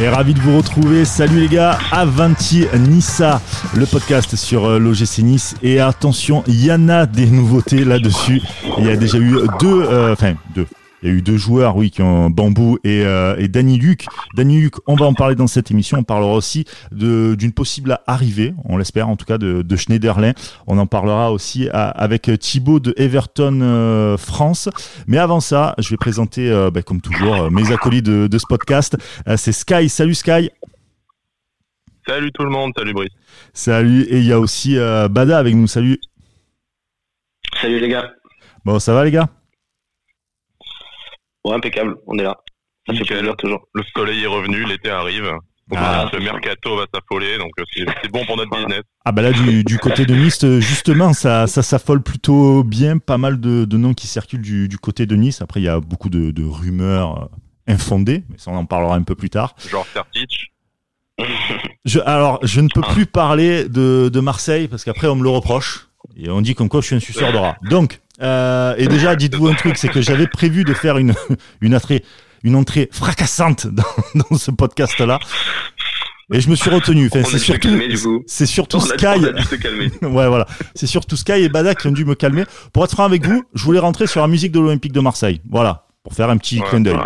Et ravi de vous retrouver. Salut les gars, Avanti Nissa, le podcast sur euh, l'OGC Nice. Et attention, il y en a des nouveautés là-dessus. Il y a déjà eu deux, euh, enfin deux, il y a eu deux joueurs, oui, qui ont Bambou et, euh, et Danny Luc. Danny Luc, on va en parler dans cette émission. On parlera aussi de, d'une possible arrivée, on l'espère en tout cas, de, de Schneiderlin. On en parlera aussi à- avec Thibaut de Everton euh, France. Mais avant ça, je vais présenter, euh, bah, comme toujours, euh, mes acolytes de, de ce podcast. Euh, c'est Sky. Salut Sky. Salut tout le monde, salut Brice. Salut. Et il y a aussi euh, Bada avec nous. Salut. Salut les gars. Bon, ça va les gars? Ouais, impeccable, on est là. Ça fait Nickel. plaisir toujours. Le soleil est revenu, l'été arrive. Ah. le mercato va s'affoler, donc euh, c'est bon pour notre Voilà. business. Ah bah là du, du côté de Nice euh, justement ça ça s'affole plutôt bien pas mal de, de noms qui circulent du, du côté de Nice après il y a beaucoup de, de rumeurs euh, infondées mais ça on en parlera un peu plus tard Genre Sertic. je, alors je ne peux plus parler de, de Marseille parce qu'après on me le reproche et on dit comme quoi je suis un suceur de rats donc euh, et déjà dites-vous un truc c'est que j'avais prévu de faire une une entrée une entrée fracassante dans, dans ce podcast là et je me suis retenu enfin, c'est surtout calmer, du coup. c'est surtout On a, Sky on a dû se calmer. ouais, voilà. C'est surtout Sky et Bada qui ont dû me calmer. Pour être franc avec vous, je voulais rentrer sur la musique de l'Olympique de Marseille. Voilà. Pour faire un petit Ouais. clin d'œil.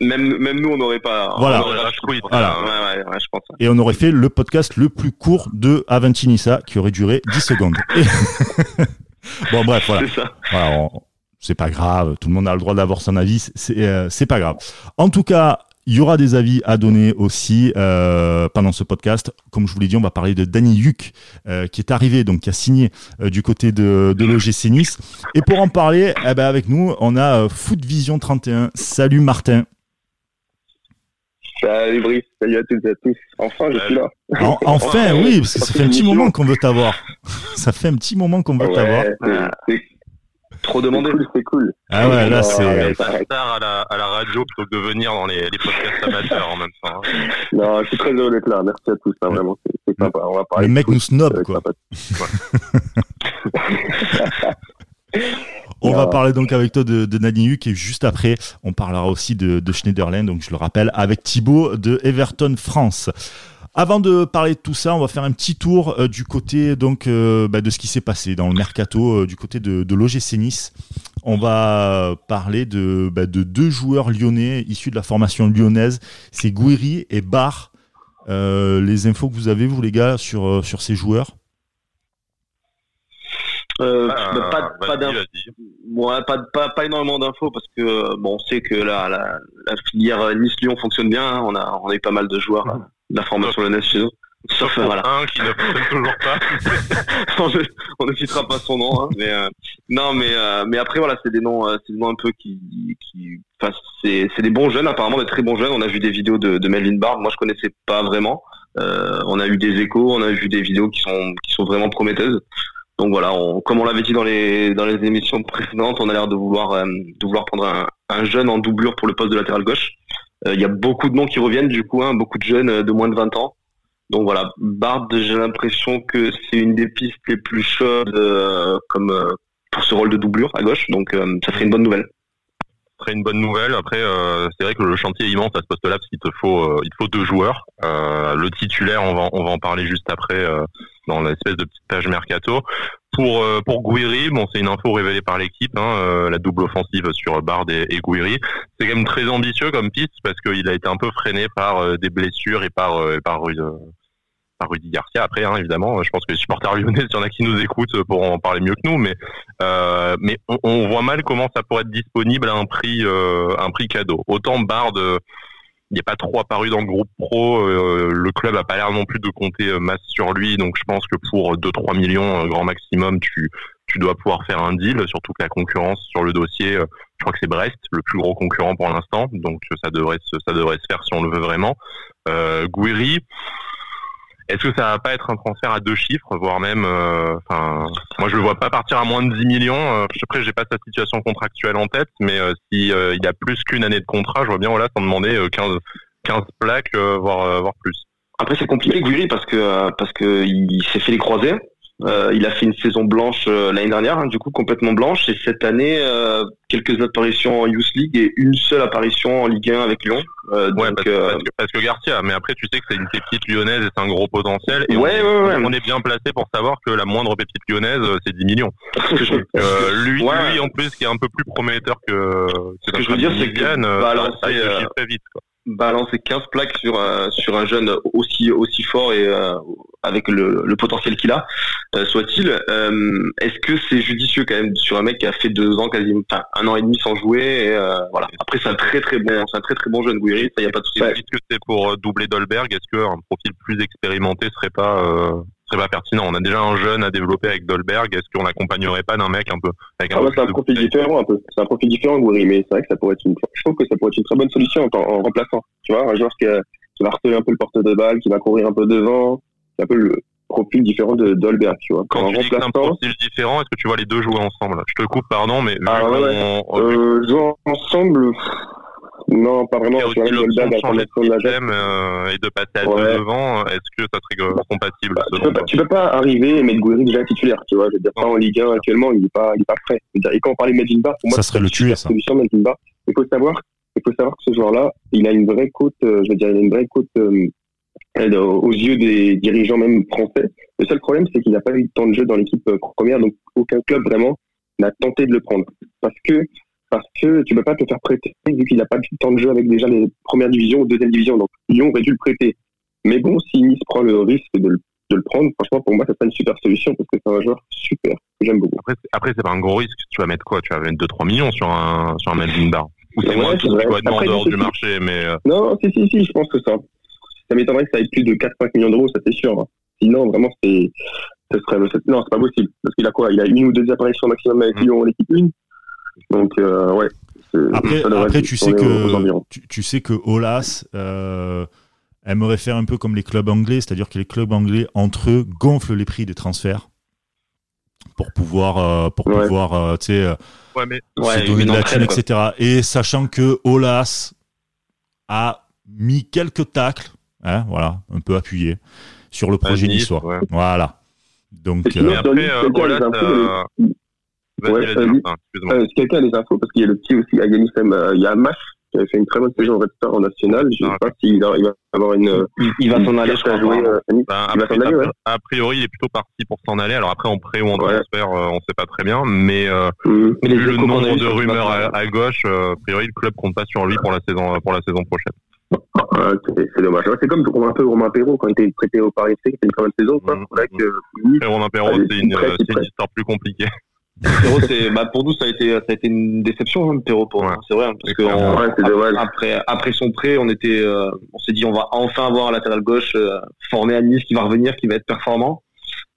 Mais... même, même nous, on n'aurait pas. Voilà. on aurait pas Rage quit. Voilà. Ouais, ouais, ouais, je pense. Et on aurait fait le podcast le plus court de Avanti Nissa qui aurait duré 10 secondes. Et- bon, bref, voilà. C'est ça. Voilà, on- c'est pas grave. Tout le monde a le droit d'avoir son avis. C'est euh, c'est pas grave. En tout cas, il y aura des avis à donner aussi euh, pendant ce podcast. Comme je vous l'ai dit, on va parler de Danny Luc, euh, qui est arrivé, donc qui a signé euh, du côté de, de l'OGC Nice. Et pour en parler, eh ben, avec nous, on a euh, Foot Vision 31. Salut Martin. Salut Brice, salut à toutes et à tous. Enfin, je suis là. En- enfin, oui, parce que ça fait un petit moment qu'on veut t'avoir. Ça fait un petit moment qu'on veut t'avoir. Ouais, c'est Trop demandé. c'est cool. Ah ouais, là, c'est. arrête. Star à la, à la radio plutôt que de venir dans les, les podcasts amateurs en même temps. hein. Non, je suis très heureux d'être là. Merci à tous, hein, vraiment, c'est sympa. On va parler Le mec nous snob, être quoi. On va Ouais. parler donc avec toi de, de Nadine Huck et juste après, on parlera aussi de, de Schneiderlin, donc je le rappelle, avec Thibaut de Everton France. Avant de parler de tout ça, on va faire un petit tour euh, du côté donc euh, bah, de ce qui s'est passé dans le mercato euh, du côté de, de l'OGC Nice. On va parler de, bah, de deux joueurs lyonnais issus de la formation lyonnaise, c'est Gouiri et Barr. Euh, les infos que vous avez vous les gars sur euh, sur ces joueurs? Euh, Ah, pas, pas. Ouais, pas, pas, pas énormément d'infos parce que euh, bon, on sait que la, la, la filière euh, Nice-Lyon fonctionne bien. hein. On a, on a eu pas mal de joueurs de la formation lyonnaise chez nous. Sauf, euh, voilà. un qui ne fonctionne toujours pas. on, ne, on ne citera pas son nom, hein, mais euh, non, mais euh, mais après voilà, c'est des noms, euh, c'est des noms un peu qui, qui, enfin, c'est c'est des bons jeunes apparemment, des très bons jeunes. On a vu des vidéos de, de Melvin Bard, moi je connaissais pas vraiment. Euh, on a eu des échos, on a vu des vidéos qui sont qui sont vraiment prometteuses. Donc voilà, comme on l'avait dit dans les dans les émissions précédentes, on a l'air de vouloir euh, de vouloir prendre un, un jeune en doublure pour le poste de latéral gauche. Euh, Il y a beaucoup de noms qui reviennent du coup, hein, beaucoup de jeunes euh, de moins de 20 ans. Donc voilà, Bard, j'ai l'impression que c'est une des pistes les plus chaudes comme pour ce rôle de doublure à gauche. Donc ça serait une bonne nouvelle. Serait une bonne nouvelle. Après, c'est vrai que le chantier est immense à ce poste-là parce qu'il te faut, il te faut deux joueurs. Le titulaire, on va, on va en parler juste après dans l'espèce de petite page mercato. Pour euh, pour Gouiri, bon, c'est une info révélée par l'équipe, hein, euh, la double offensive sur Bard et, et Gouiri. C'est quand même très ambitieux comme piste parce qu'il a été un peu freiné par euh, des blessures et par euh, par Rudy, Garcia. Après, hein, évidemment, je pense que les supporters lyonnais, s'il y en a qui nous écoutent, pourront en parler mieux que nous, mais euh, mais on, voit mal comment ça pourrait être disponible à un prix euh, un prix cadeau. Autant Bard, il n'est pas trop apparu dans le groupe pro. euh, le club a pas l'air non plus de compter euh, masse sur lui, donc je pense que pour 2-3 millions euh, grand maximum, tu tu dois pouvoir faire un deal. Surtout que la concurrence sur le dossier, euh, je crois que c'est Brest, le plus gros concurrent pour l'instant, donc ça devrait se, ça devrait se faire si on le veut vraiment. Euh, est-ce que ça va pas être un transfert à deux chiffres, voire même, euh, enfin, moi je le vois pas partir à moins de 10 millions. Euh, après, j'ai pas sa situation contractuelle en tête, mais euh, si il a plus qu'une année de contrat, je vois bien voilà, sans demander euh, 15, 15 plaques, voire, voire plus. Après c'est compliqué Guiri parce que parce que il s'est fait les croisés. Euh, il a fait une saison blanche euh, l'année dernière, hein, du coup complètement blanche, et cette année euh, quelques apparitions en Youth League et une seule apparition en Ligue 1 avec Lyon. ouais, donc, parce, que, parce, que, Garcia, mais après tu sais que c'est une pépite lyonnaise et c'est un gros potentiel. Et ouais, on, ouais, on, est bien placé pour savoir que la moindre pépite lyonnaise c'est 10 millions. lui, lui en plus qui est un peu plus prometteur que. Ce que, je veux dire, c'est que ça, ça, très vite. Quoi balancer 15 plaques sur un, sur un jeune aussi aussi fort et euh, avec le, le potentiel qu'il a euh, soit-il euh, est-ce que c'est judicieux quand même sur un mec qui a fait deux ans quasiment enfin un an et demi sans jouer et, voilà. Après c'est un très très bon c'est un très très bon jeune Gouiri ça y a pas de souci. C'est pour doubler Dolberg? Est-ce qu'un profil plus expérimenté serait pas pas pertinent. On a déjà un jeune à développer avec Dolberg. Est-ce qu'on l'accompagnerait pas d'un mec un peu avec un ah bah, C'est un profil différent un peu. C'est un profil différent, Goury, mais c'est vrai que ça pourrait être une. Je trouve que ça pourrait être une très bonne solution en, en remplaçant. Tu vois, un joueur qui, qui va harceler un peu le porte de balle, qui va courir un peu devant. C'est un peu le profil différent de Dolberg, tu vois. Quand en tu dis que c'est un profil différent, est-ce que tu vois les deux jouer ensemble? Je te coupe, pardon, mais ah, ouais, euh, jouer ensemble. Non, pas vraiment. Il y a aussi l'option de changer de système euh, et de passer à deux devant. Est-ce que ça serait euh, compatible bah, tu, peux pas, tu peux pas arriver et mettre Gouiri déjà titulaire, tu vois. Je veux dire, pas en Ligue 1 actuellement, il est pas, il est pas prêt. Et quand on parlait de Medinbar, pour moi, ça serait le tuer, ça. Solution Medinbar. Il faut savoir, il faut savoir que ce joueur-là, il a une vraie cote, euh, je veux dire, il a une vraie cote euh, aux yeux des dirigeants même français. Le seul problème, c'est qu'il n'a pas eu de temps de jeu dans l'équipe première, donc aucun club vraiment n'a tenté de le prendre. Parce que parce que tu peux pas te faire prêter vu qu'il n'a pas eu temps de jeu avec déjà les premières divisions ou deuxième division. Donc Lyon aurait dû le prêter. Mais bon, si Nice prend le risque de le, de le prendre, franchement, pour moi, ça serait une super solution parce que c'est un joueur super que j'aime beaucoup. Après, après c'est pas un gros risque. Tu vas mettre quoi? Tu vas mettre 2-3 millions sur un, sur un Melvin Bar. Ou c'est dois être en dehors du marché. Mais... Euh. Non, si, si, si, je pense que ça, ça m'étonnerait que ça ait plus de 4-5 millions d'euros, ça c'est sûr. Hein. Sinon, vraiment, c'est, ce serait, non, c'est pas possible. Parce qu'il a quoi? Il a une ou deux apparitions maximum avec mmh. Lyon en équipe 1. Donc, euh, ouais. Après, après tu, sais que, tu, sais que Olas euh, aimerait faire un peu comme les clubs anglais, c'est-à-dire que les clubs anglais, entre eux, gonflent les prix des transferts pour pouvoir, euh, pour pouvoir euh, tu sais, ouais, mais... se donner de la thune, etc. Et sachant que Olas a mis quelques tacles, hein, voilà, un peu appuyé, sur le projet niçois. Voilà. Donc, après, Olas, Ouais, euh, euh, si quelqu'un a des infos, parce qu'il y a le petit aussi, Aganis, euh, il y a Mas qui a fait une très bonne saison en Red Star en national. Je ne sais pas s'il va, avoir une. Il, va s'en aller, je crois. Jouer, ben, il va s'en aller, ouais. A priori, il est plutôt parti pour s'en aller. Alors après, en prêt ou en transfert, on ne sait pas très bien. Mais, mmh. mais vu le nombre de rumeurs à, gauche, a priori, le club compte pas sur lui pour la saison, pour la saison prochaine. Ah, c'est dommage. C'est comme un peu Romain Perrault quand il était prêté au Paris FC, qui était une très bonne saison. Quoi. Mmh. Mmh. Romain Perrault, c'est une, une histoire plus compliquée. Perrault, c'est, bah, pour nous, ça a été, ça a été une déception, hein, Perrault, pour nous. C'est vrai, hein, parce que après, après son prêt, on était, euh, on s'est dit, on va enfin avoir un latéral gauche euh, formé à Nice qui va revenir, qui va être performant.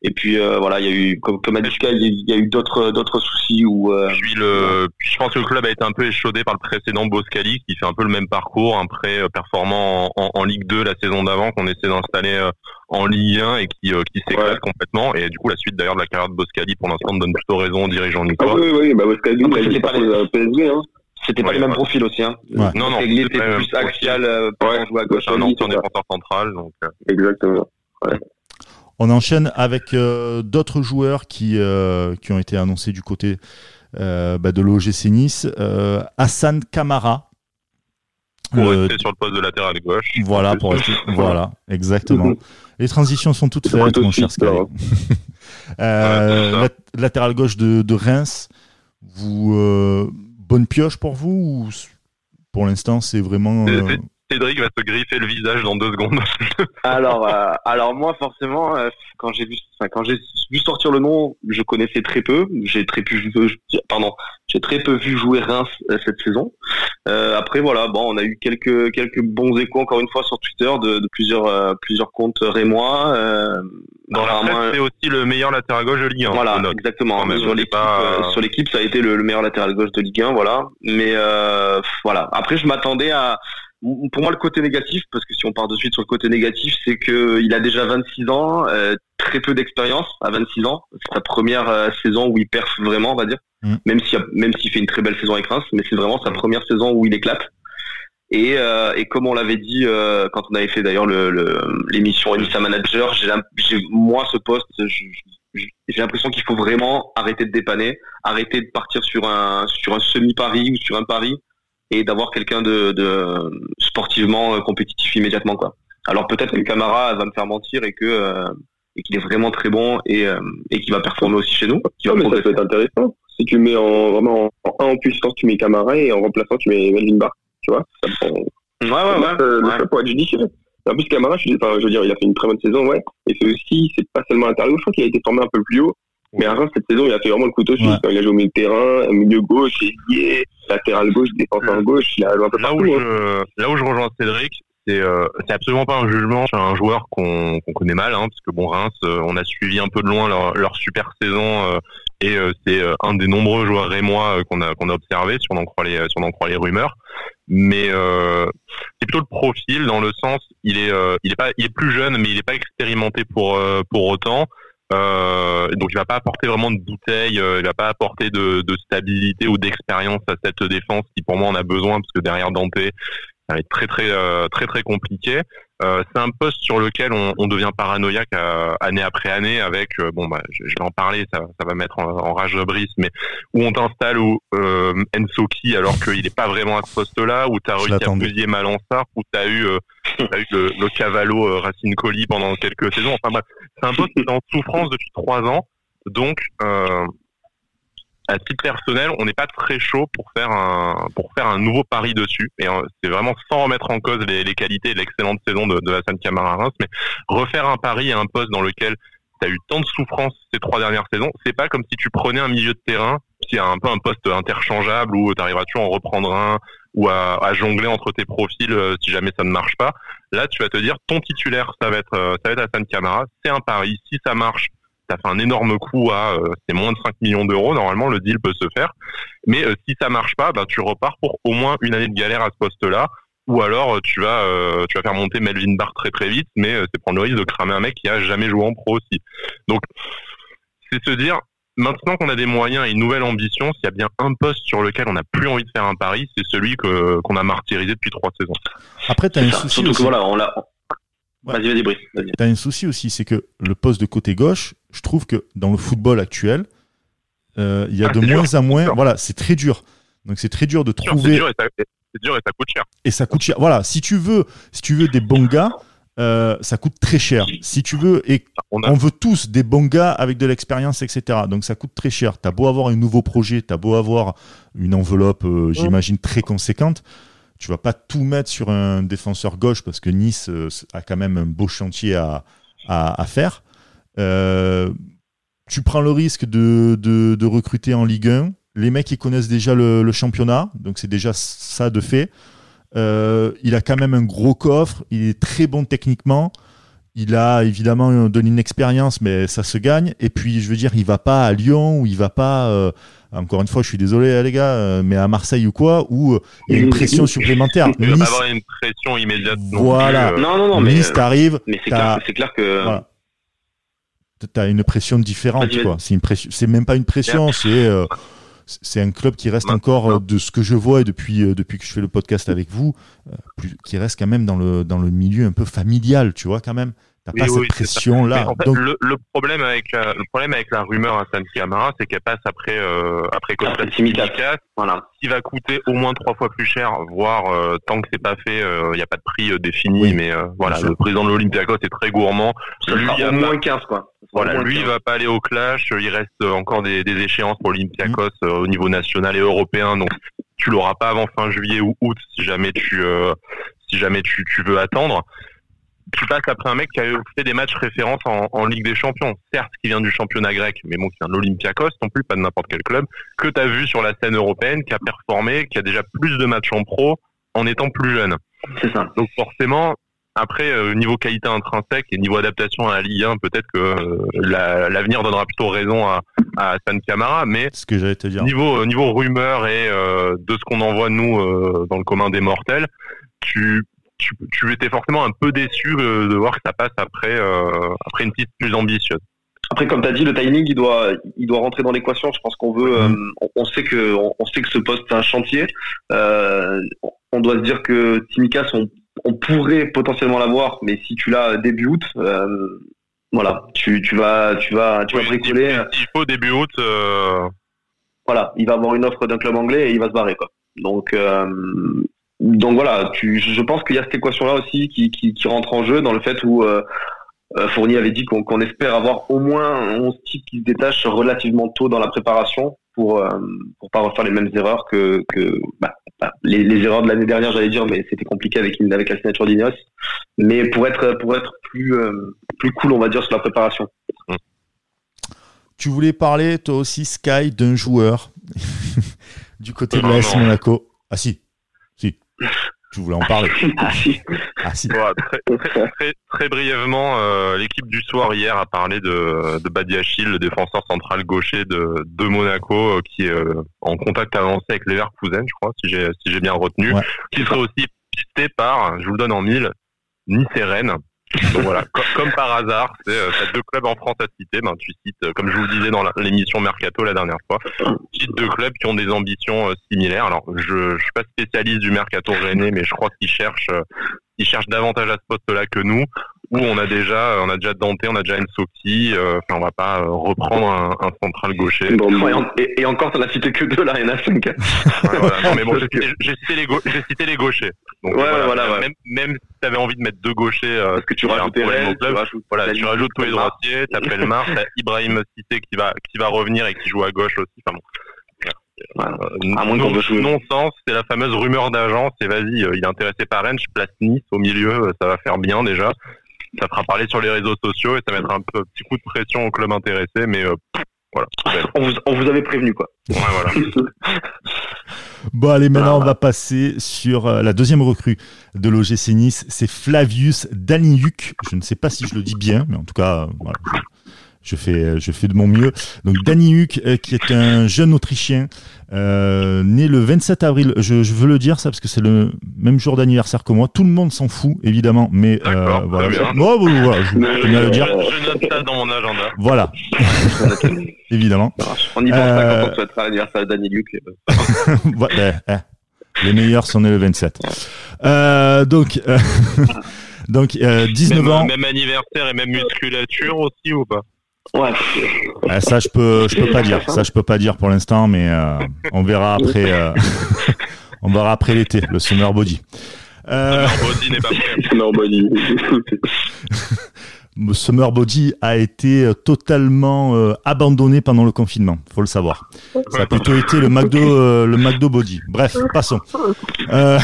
Et puis euh, voilà, il y a eu, comme, comme a dit il y a eu d'autres d'autres soucis où. Euh, puis le, je pense que le club a été un peu échaudé par le précédent Boscali, qui fait un peu le même parcours, un prêt euh, performant en, en, Ligue 2 la saison d'avant, qu'on essaie d'installer euh, en Ligue 1 et qui, qui s'éclate complètement. Et du coup, la suite d'ailleurs de la carrière de Boscali, pour l'instant, donne plutôt raison aux dirigeants du ah, oui, oui, bah Boscali, c'était pas les PSG, hein. C'était pas les mêmes profils aussi, hein. Ouais. Non, non. C'était plus axial pour jouer à gauche. Un ancien défenseur central, donc. Exactement. On enchaîne avec euh, d'autres joueurs qui, euh, qui ont été annoncés du côté euh, bah, de l'OGC Nice. Hassan Kamara. Pour rester sur le poste de latéral gauche. Voilà, pour rester, voilà, exactement. Les transitions sont toutes faites, mon cher Sky. latéral gauche de, de Reims. Vous, bonne pioche pour vous ou pour l'instant c'est vraiment Cédric va se griffer le visage dans deux secondes. alors, euh, alors moi forcément, euh, quand j'ai vu, quand j'ai vu sortir le nom, je connaissais très peu. J'ai très peu, pardon, j'ai très peu vu jouer Reims euh, cette saison. après voilà, bon, on a eu quelques quelques bons échos encore une fois sur Twitter de, de plusieurs plusieurs comptes rémois. dans la presse, c'est aussi le meilleur latéral gauche de Ligue 1. Voilà, exactement. sur l'équipe, sur l'équipe, ça a été le, le, meilleur latéral gauche de Ligue 1, voilà. Mais voilà. Après, je m'attendais à pour moi, le côté négatif, parce que si on part de suite sur le côté négatif, c'est que il a déjà 26 ans, euh, très peu d'expérience à 26 ans. C'est sa première euh, saison où il perf vraiment, on va dire. Mm. Même s'il même s'il fait une très belle saison avec Reims, mais c'est vraiment sa première saison où il éclate. Et, euh, et comme on l'avait dit quand on avait fait d'ailleurs l'émission le, Enissa Manager, j'ai moi ce poste, j'ai l'impression qu'il faut vraiment arrêter de dépanner, arrêter de partir sur un sur un semi pari ou sur un pari et d'avoir quelqu'un de, de, sportivement compétitif immédiatement quoi. Alors peut-être que Camara va me faire mentir et que euh, et qu'il est vraiment très bon et, euh, et qu'il va performer aussi chez nous. Qui mais ça peut être intéressant. Si tu mets en vraiment en, en puissance, tu mets Camara et en remplaçant tu mets Melvin Bar. Tu vois, ça prend. Ouais ouais ouais. Euh, le choix pour être judicieux. En plus, Camara, je, enfin, je veux dire, il a fait une très bonne saison, ouais. Et c'est aussi, c'est pas seulement interview, je crois qu'il a été formé un peu plus haut. Mais à Reims, cette saison, il a fait vraiment le couteau suisse. Il a joué au milieu de terrain, milieu gauche, ailier, latéral gauche, défenseur gauche. Il a joué un peu là partout. Où hein. je, là où je rejoins Cédric, c'est euh, c'est absolument pas un jugement sur un joueur qu'on qu'on connaît mal, hein, parce que bon Reims, euh, on a suivi un peu de loin leur, leur super saison euh, et euh, c'est euh, un des nombreux joueurs rémois euh, qu'on a qu'on a observé, si on en croit les si on en croit les rumeurs. Mais euh, c'est plutôt le profil dans le sens, il est il est pas il est plus jeune, mais il est pas expérimenté pour pour autant. Euh, donc il va pas apporter vraiment de bouteille, euh, il va pas apporter de, de stabilité ou d'expérience à cette défense qui pour moi en a besoin parce que derrière Dante ça va être très très euh, très très compliqué. Euh, c'est un poste sur lequel on, on devient paranoïaque euh, année après année avec euh, bon bah je, je, vais en parler ça, ça va mettre en, en rage Brice mais où on t'installe où euh, Ensoki alors qu'il n'est pas vraiment à ce poste là où t'as réussi à fusiller Malansar où t'as eu t'as eu le, le Cavallo Racine Colli pendant quelques saisons. Enfin bref c'est un poste qui est en souffrance depuis trois ans. Donc à titre personnel, on n'est pas très chaud pour faire un pour faire un nouveau pari dessus. Et euh, c'est vraiment sans remettre en cause les, qualités et l'excellente saison de, de Hassan Kamara Reims, mais refaire un pari à un poste dans lequel tu as eu tant de souffrance ces trois dernières saisons, c'est pas comme si tu prenais un milieu de terrain qui a un peu un poste interchangeable où tu arriveras tu en reprendre un ou à, à, jongler entre tes profils euh, si jamais ça ne marche pas. Là, tu vas te dire ton titulaire, ça va être euh, ça va être Hassan Kamara, c'est un pari. Si ça marche, ça fait un énorme coup à euh, c'est moins de 5 millions d'euros normalement le deal peut se faire. Mais euh, si ça marche pas bah tu repars pour au moins une année de galère à ce poste là ou alors euh, tu vas euh, tu vas faire monter Melvin Barr très très vite mais c'est prendre le risque de cramer un mec qui a jamais joué en pro aussi. Donc c'est se dire maintenant qu'on a des moyens et une nouvelle ambition s'il y a bien un poste sur lequel on n'a plus envie de faire un pari c'est celui que qu'on a martyrisé depuis trois saisons. Après tu as un souci Surtout aussi. que voilà on l'a Ouais. Vas-y, vas-y, Brice. Vas T'as un souci aussi, c'est que le poste de côté gauche, je trouve que dans le football actuel, euh, il y a Ah, de moins dur, à moins. Voilà, c'est très dur. Donc c'est très dur de C'est trouver. dur c'est dur et ça coûte cher Et ça coûte cher. Voilà, si tu veux, si tu veux des bons gars, euh, ça coûte très cher. Si tu veux, et on a on veut tous des bons gars avec de l'expérience, etc. Donc ça coûte très cher. T'as beau avoir un nouveau projet, t'as beau avoir une enveloppe, euh, j'imagine, très conséquente. Tu vas pas tout mettre sur un défenseur gauche parce que Nice euh, a quand même un beau chantier à, à, faire. Euh, tu prends le risque de, de, recruter en Ligue 1. Les mecs, ils connaissent déjà le, championnat, donc c'est déjà ça de fait. Euh, il a quand même un gros coffre, il est très bon techniquement. Il a évidemment de l'inexpérience, mais ça se gagne. Et puis, je veux dire, il va pas à Lyon ou il va pas. Encore une fois, je suis désolé les gars, euh, mais à Marseille ou quoi, où il y a une pression supplémentaire. Il nice, va pas avoir une pression immédiate. Voilà. Plus, euh... non, non, non, nice, mais, t'arrives. Mais c'est clair, clair, que. Voilà. T'as une pression différente, quoi. C'est une pression. C'est même pas une pression, c'est. Euh, c'est un club qui reste encore euh, de ce que je vois et depuis euh, depuis que je fais le podcast avec vous, euh, plus, qui reste quand même dans le dans le milieu un peu familial, tu vois quand même. T'as oui, pas oui, cette pression là. En fait, Donc... le, le, problème avec la, le problème avec la rumeur à San Camara, c'est qu'elle passe après euh, après Costa Simicas, voilà. qui va coûter au moins trois fois plus cher, voire euh, tant que c'est pas fait, il n'y a pas de prix défini, oui. mais voilà, le président de l'Olympiakos est très gourmand. Lui, il y a moins 15 quoi. Voilà, lui, il va pas aller au clash. Il reste encore des, des échéances pour l'Olympiakos mmh. au niveau national et européen. Donc, tu l'auras pas avant fin juillet ou août si jamais tu, euh, si jamais tu, tu, veux attendre. Tu passes après un mec qui a fait des matchs référence en, en, Ligue des Champions. Certes, qui vient du championnat grec, mais bon, qui vient de l'Olympiakos, non plus, pas de n'importe quel club, que tu as vu sur la scène européenne, qui a performé, qui a déjà plus de matchs en pro en étant plus jeune. C'est ça. Donc, forcément, après, euh, niveau qualité intrinsèque et niveau adaptation à la Ligue 1, peut-être que euh, l'avenir la, donnera plutôt raison à, à San Camara, mais ce que j'allais te dire. Niveau niveau rumeur et euh, de ce qu'on envoie nous euh, dans le commun des mortels, tu, tu, tu étais forcément un peu déçu euh, de voir que ça passe après après une piste plus ambitieuse. Après, comme tu as dit, le timing, il doit, il doit rentrer dans l'équation. Je pense qu'on veut, mmh. on, on, sait que, on, on, sait que ce poste c'est un chantier. on doit se dire que Timikas, on on pourrait potentiellement l'avoir, mais si tu l'as début août, euh, Voilà, tu, tu vas, tu vas, tu vas bricoler. S'il faut début août. Euh... Voilà, il va avoir une offre d'un club anglais et il va se barrer quoi. Donc, euh, donc voilà, tu, je pense qu'il y a cette équation-là aussi qui, qui, qui, rentre en jeu dans le fait où euh, euh Fournier avait dit qu'on espère avoir au moins 11 types qui se détachent relativement tôt dans la préparation pour euh, pour pas refaire les mêmes erreurs que que bah, bah, les, les, erreurs de l'année dernière, j'allais dire, mais c'était compliqué avec avec la signature d'Ineos. Mais pour être pour être plus euh, plus cool, on va dire sur la préparation. Tu voulais parler toi aussi Sky d'un joueur du côté de l'AS Monaco. Ah si. Tu voulais en parler. ah si. Ah, si. très, très, très, très, brièvement, euh, l'équipe du soir hier a parlé de, de Badiachil, le défenseur central gaucher de, de Monaco, euh, qui est euh, en contact avancé avec Leverkusen, je crois, si j'ai si j'ai bien retenu, qui serait aussi pisté par, je vous le donne en mille, Nice et Rennes. Donc voilà, comme, par hasard, c'est euh, deux clubs en France à citer. Ben, tu cites, euh, comme je vous disais dans l'émission Mercato la dernière fois, tu cites deux clubs qui ont des ambitions euh, similaires. Alors, je, je suis pas spécialiste du Mercato rennais, mais je crois qu'ils cherchent, ils cherchent davantage à ce poste-là que nous où on a déjà, on a déjà Dante, on a déjà Ensoki, euh, enfin on va pas euh, reprendre un, un, central gaucher. et, et, encore, t'en as cité que deux là, il y en a cinq. ouais, voilà. Non mais bon, j'ai cité, les j'ai cité les gauchers. Donc, ouais, voilà, Même, même si t'avais envie de mettre deux gauchers, euh, parce que tu rajoutes tu rajoutes, voilà, tu rajoutes tous les droitiers, t'appelles Mars, t'as Ibrahim Cité qui va, qui va revenir et qui joue à gauche aussi. Enfin bon. Voilà. Euh, non, sens, c'est la fameuse rumeur d'agence. Et vas-y, il est intéressé par Rennes, je place Nice au milieu, ça va faire bien déjà ça fera parler sur les réseaux sociaux et ça mettra un peu, petit coup de pression au club intéressé, mais euh, voilà. On vous, on vous, avait prévenu quoi. Ouais, voilà. bon allez, maintenant on va passer sur euh, la deuxième recrue de l'OGC Nice, c'est Flavius Daniuk. Je ne sais pas si je le dis bien, mais en tout cas, euh, voilà, je fais, je fais de mon mieux. Donc Danny Huck, euh, qui est un jeune Autrichien, euh, né le 27 avril. Je, je, veux le dire ça parce que c'est le même jour d'anniversaire que moi. Tout le monde s'en fout évidemment, mais euh, voilà. Moi, voilà, je, je le dire. Je note ça dans mon agenda. Voilà. évidemment. On y pense pas quand on souhaitera l'anniversaire de Danny Huck. ben, eh, les meilleurs sont nés le 27. Euh, donc. Donc, euh, 19 même, ans. Même anniversaire et même musculature aussi ou pas? Ouais. Ah, ça je peux je peux pas dire. Ça je peux pas dire pour l'instant, mais euh, on verra après. Euh, on verra après l'été, le summer body. Euh... Summer body n'est pas prêt. Summer body. Summer Body a été euh, totalement euh, abandonné pendant le confinement, faut le savoir. Ça a plutôt été le McDo, euh, le McDo Body. Bref, passons. Euh,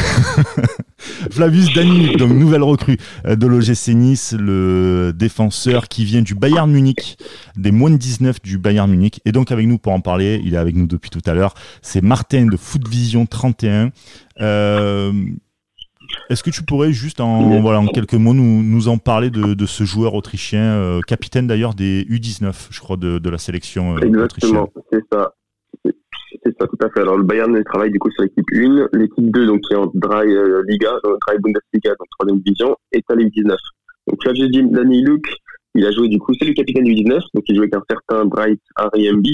Flavius Dani, donc nouvelle recrue de l'OGC Nice, le défenseur qui vient du Bayern Munich, des moins de 19 du Bayern Munich. Et donc avec nous pour en parler, il est avec nous depuis tout à l'heure, c'est Martin de Foot Vision 31. Euh, est-ce que tu pourrais juste en, voilà, en quelques mots nous, nous en parler de, de ce joueur autrichien, euh, capitaine d'ailleurs des U19, je crois, de, de la sélection euh, Exactement, c'est ça. C'est ça, tout à fait. Alors, le Bayern travaille du coup sur l'équipe 1. L'équipe 2, donc, qui est en Dry euh, Liga, euh, Dry Bundesliga, donc troisième division, est à l'équipe 19. Donc, là, j'ai dit Danny Luke, il a joué du coup, c'est le capitaine du 19, donc il jouait avec un certain Bright R.I.M.B.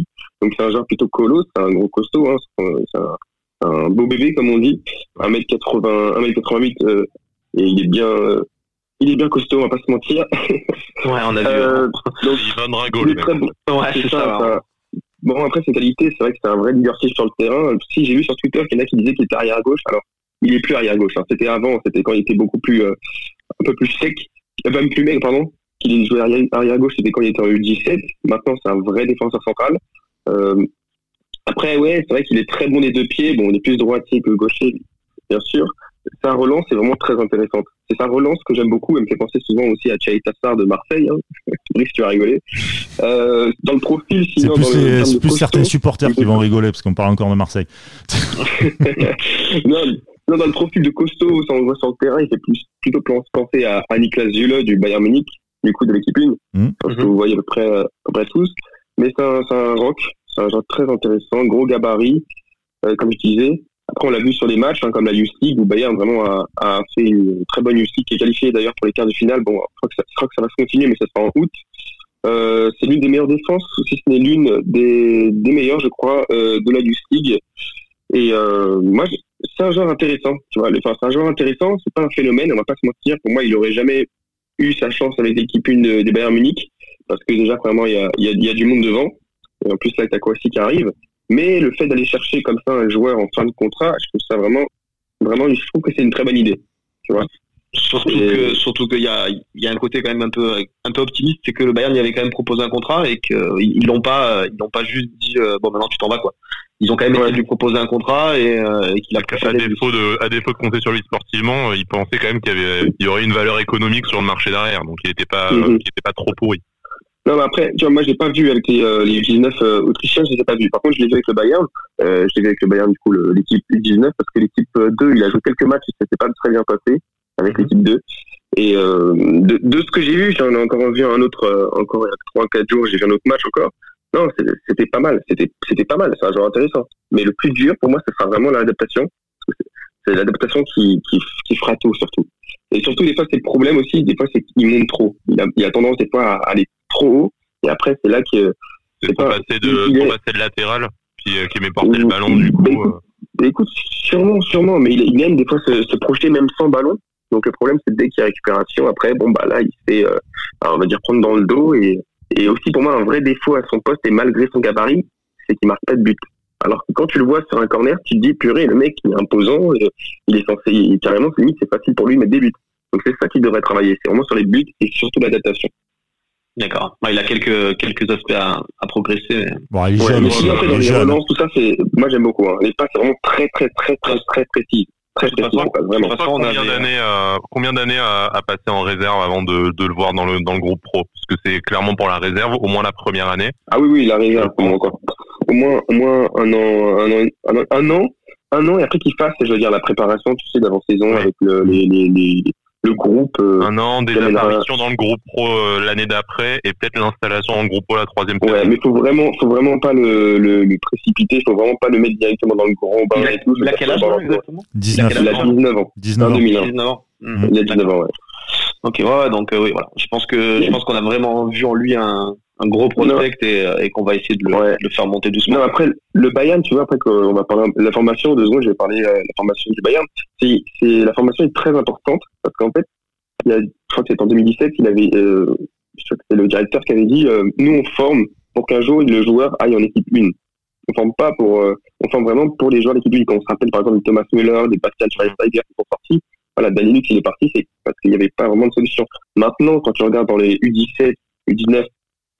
Donc, c'est un joueur plutôt colo, c'est un gros costaud, hein, c'est un, un beau bébé comme on dit, 1m80, 1m88 euh, et il est bien euh, il est bien costaud, on va pas se mentir. Ouais, on a vu. Euh, donc, Ivan il bon. Ouais, c'est ça. ça bon, après, ses qualités, c'est vrai que c'est un vrai leadership sur le terrain. Si j'ai vu sur Twitter qu'il y en a qui disaient qu'il était arrière gauche, alors il est plus arrière gauche. Hein. C'était avant, c'était quand il était beaucoup plus, euh, un peu plus sec, même plus maigre, pardon. Qu'il jouait arrière, arrière gauche, c'était quand il était en U17. Maintenant, c'est un vrai défenseur central. Euh, après, ouais, c'est vrai qu'il est très bon des deux pieds. Bon, il est plus droitier que gaucher, bien sûr. Sa relance est vraiment très intéressante. C'est sa relance que j'aime beaucoup. Elle me fait penser souvent aussi à Thierry Tassar de Marseille. Hein. Brice, tu vas rigoler. Euh, dans le profil, sinon. C'est plus, certains supporters qui vont rigoler parce qu'on parle encore de Marseille. non, non, dans le profil de costaud, on le voit sur le terrain, il fait plus, plutôt penser à, à Niklas Zule du Bayern Munich, du coup de l'équipe 1. Mmh. Parce que vous voyez à peu près, à peu près tous. Mais c'est un, un rock c'est un genre très intéressant, gros gabarit, euh, comme je disais. Après, on l'a vu sur les matchs, hein, comme la Youth League, où Bayern vraiment a, a, fait une très bonne Youth League, qui est qualifiée d'ailleurs pour les quarts de finale. Bon, je crois que ça, crois que ça va se continuer, mais ça sera en août. Euh, c'est l'une des meilleures défenses, si ce n'est l'une des, des meilleures, je crois, euh, de la Youth League. Et euh, moi, c'est un joueur intéressant. Tu vois, enfin, c'est un joueur intéressant. C'est pas un phénomène. On va pas se mentir. Pour moi, il aurait jamais eu sa chance avec l'équipe une des Bayern Munich. parce que déjà, vraiment, il y a, y, a, y a, du monde devant. Et en plus, là, t'as Kouassi qui arrive. Mais le fait d'aller chercher comme ça un joueur en fin de contrat, je trouve ça vraiment, vraiment, je trouve que c'est une très bonne idée. Tu vois. Surtout que, surtout qu'il y a, il y a un côté quand même un peu, un peu optimiste, c'est que le Bayern y avait quand même proposé un contrat et qu'ils l'ont pas, ils l'ont pas juste dit, euh, bon, maintenant tu t'en vas, quoi. Ils ont quand même essayé de lui proposer un contrat et, euh, et qu'il a à défaut de, à défaut de compter sur lui sportivement, il pensait quand même qu'il y avait, il y aurait une valeur économique sur le marché derrière, donc il était pas, mm -hmm. il était pas trop pourri. Non, mais après, tu vois, moi, je l'ai pas vu avec les, euh, les 19 euh, autrichiens, je les ai pas vus. Par contre, je l'ai vu avec le Bayern. Euh, je l'ai vu avec le Bayern, du coup, l'équipe 19 parce que l'équipe 2, il a joué quelques matchs ça s'est pas très bien passé avec mmh. l'équipe 2. Et euh, de, de ce que j'ai vu, j'en ai encore vu un autre, euh, encore il y a 3-4 jours, j'ai vu un autre match encore. Non, c'était pas mal, c'était c'était pas mal, c'est un joueur intéressant. Mais le plus dur, pour moi, ce sera vraiment l'adaptation. C'est l'adaptation qui, qui, qui fera tout, surtout. Et surtout, des fois, c'est le problème aussi, des fois, c'est qu'il monte trop. Il a, il a tendance, des fois, à aller trop haut. Et après, c'est là que. C'est pas passer de, est... passer de latéral, puis euh, qui met porter le ballon, du coup. Écoute, euh... écoute, sûrement, sûrement, mais il, il aime des fois se, se, projeter même sans ballon. Donc le problème, c'est dès qu'il y a récupération, après, bon, bah là, il se fait, euh, on va dire, prendre dans le dos. Et, et aussi, pour moi, un vrai défaut à son poste, et malgré son gabarit, c'est qu'il marque pas de but. Alors que quand tu le vois sur un corner, tu te dis, purée, le mec, il est imposant, il est censé, il, carrément, c'est limite, c'est facile pour lui de mettre des buts. Donc c'est ça qu'il devrait travailler. C'est vraiment sur les buts et surtout l'adaptation. D'accord. il a quelques quelques aspects à, à progresser. Mais... Bon, il est jeune. Ouais, mais après, dans les relances, tout ça, c'est moi j'aime beaucoup. Hein. Les passes, c'est vraiment très très très très très précis. Très précis. Façon, vraiment. Façon, combien d'années euh, combien d'années à, à, passer en réserve avant de, de le voir dans le dans le groupe pro? Parce que c'est clairement pour la réserve, au moins la première année. Ah oui oui, la réserve au moins encore. Au moins au moins un an un an un an, un an, un an et après qu'il fasse, je veux dire la préparation, tu sais, d'avant saison ouais. avec le, les, les, les le groupe. Euh, un an, des apparitions dans le groupe pro euh, l'année d'après et peut-être l'installation en groupe pro la troisième Ouais, mais faut vraiment, faut vraiment pas le, le, le précipiter, faut vraiment pas le mettre directement dans le grand bain et tout. Il a quel âge exactement? 19. Il a 19 ans. 19 ans. 19 ans. Mmh. Il a 19 ans, ouais. Ok, ouais, donc euh, oui, voilà. Je pense que je pense qu'on a vraiment vu en lui un, un gros prospect et, et qu'on va essayer de le, ouais. de le, faire monter doucement. Non, après, le Bayern, tu vois, après qu'on va parler de la formation, deux secondes, je vais parler de la formation du Bayern. C'est, c'est, la formation est très importante parce qu'en fait, il y a, je crois que c'est en 2017, il avait, euh, je crois que c'est le directeur qui avait dit, euh, nous on forme pour qu'un jour le joueur aille en équipe 1. On forme pas pour, euh, on forme vraiment pour les joueurs d'équipe 1. Quand on se rappelle par exemple de Thomas Müller, des Pascal Schweinsteiger qui sont partis, voilà, Danilux il est parti, c'est parce qu'il n'y avait pas vraiment de solution. Maintenant, quand tu regardes dans les U17, U19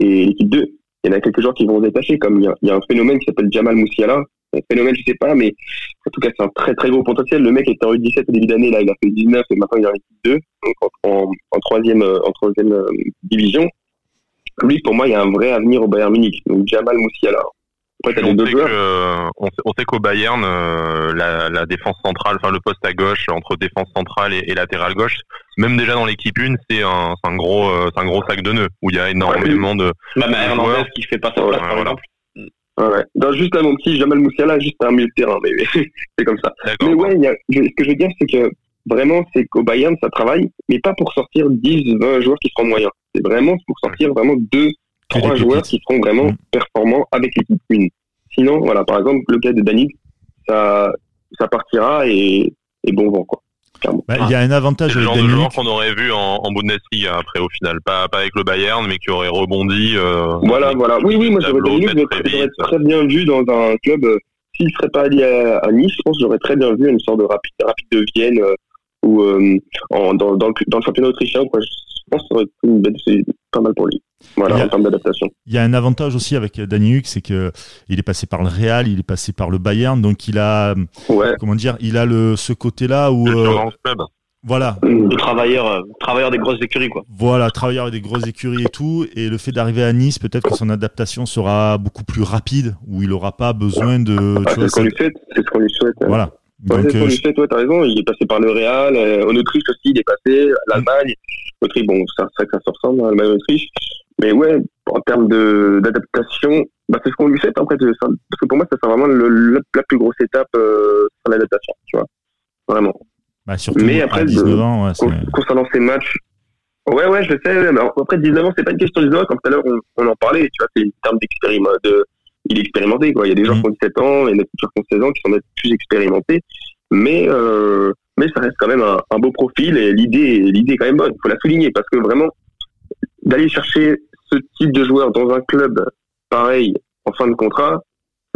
et l'équipe 2, il y en a quelques joueurs qui vont se détacher, comme il y a, y a un phénomène qui s'appelle Jamal Moussiala, un phénomène, je sais pas, mais en tout cas, c'est un très très gros potentiel. Le mec était en U17 au début d'année, là, il a fait 19 et maintenant il est en équipe 2, donc en, en, en troisième, en troisième euh, division. Lui, pour moi, il y a un vrai avenir au Bayern Munich. Donc Jamal Moussiala. Après, on, sait que, on, sait, on sait qu'au Bayern, euh, la, la, défense centrale, enfin le poste à gauche entre défense centrale et, et latérale gauche, même déjà dans l'équipe 1, c'est un, un gros, euh, c'est un gros sac de nœuds où il y a énormément de. Même Hernandez qui fait pas sa place, par exemple. Ouais. Non, juste là, mon petit Jamal Moussiala, juste un milieu de terrain, mais, c'est comme ça. Mais ouais, y a, je, ce que je veux dire, c'est que vraiment, c'est qu'au Bayern, ça travaille, mais pas pour sortir 10, 20 joueurs qui seront moyens. C'est vraiment pour sortir vraiment deux, trois joueurs qui seront vraiment mmh. performants avec l'équipe 1. Sinon, voilà, par exemple, le cas de Danik, ça, ça partira et, et bon vent, quoi. Bah, il y a un avantage avec le genre de qu'on aurait vu en, en, Bundesliga après au final, pas, pas avec le Bayern, mais qui aurait rebondi. Euh, voilà, voilà. Oui, oui, moi j'aurais très, très bien vu dans un club. Euh, S'il serait pas allé à, à, Nice, je pense que j'aurais très bien vu une sorte de rapide, rapide de Vienne euh, ou euh, en, dans, dans, le, dans le championnat autrichien. Quoi. Je pense que ça aurait été une belle, c'est pas mal pour lui. Voilà, a, en termes d'adaptation. Il y a un avantage aussi avec Danny Huck, c'est que il est passé par le Real, il est passé par le Bayern, donc il a, ouais. comment dire, il a le ce côté-là où voilà. Le travailleur, euh, travailleur des grosses écuries, quoi. Voilà, travailleur des grosses écuries et tout. Et le fait d'arriver à Nice, peut-être que son adaptation sera beaucoup plus rapide, où il n'aura pas besoin de. Ah, c'est ce qu'on lui souhaite. C'est ce qu'on lui souhaite. Voilà. Donc, c'est ce qu'on lui souhaite, ouais, t'as raison. Il est passé par le Real. Euh, en Autriche aussi, il est passé. L'Allemagne. L'Autriche, bon, c'est vrai que ça se ressemble, hein, l'Allemagne Autriche. Mais ouais, en termes d'adaptation, bah, c'est ce qu'on lui souhaite, en fait. Parce que pour moi, ça sera vraiment le, le, la plus grosse étape euh, sur l'adaptation, tu vois. Vraiment. Bah, surtout mais après, à 19 ans, ouais, concernant ces matchs, ouais, ouais, je sais. Mais après, 19 ans, c'est pas une question de 19 ans. Comme tout à l'heure, on, on, en parlait. Tu vois, c'est une terme d'expériment. De, il est expérimenté, quoi. Il y a des gens mmh. qui ont 17 ans, et des gens qui ont 16 ans qui sont plus expérimentés. Mais, euh, mais ça reste quand même un, un beau profil et l'idée, l'idée est quand même bonne. Il faut la souligner parce que vraiment, d'aller chercher ce type de joueur dans un club pareil en fin de contrat,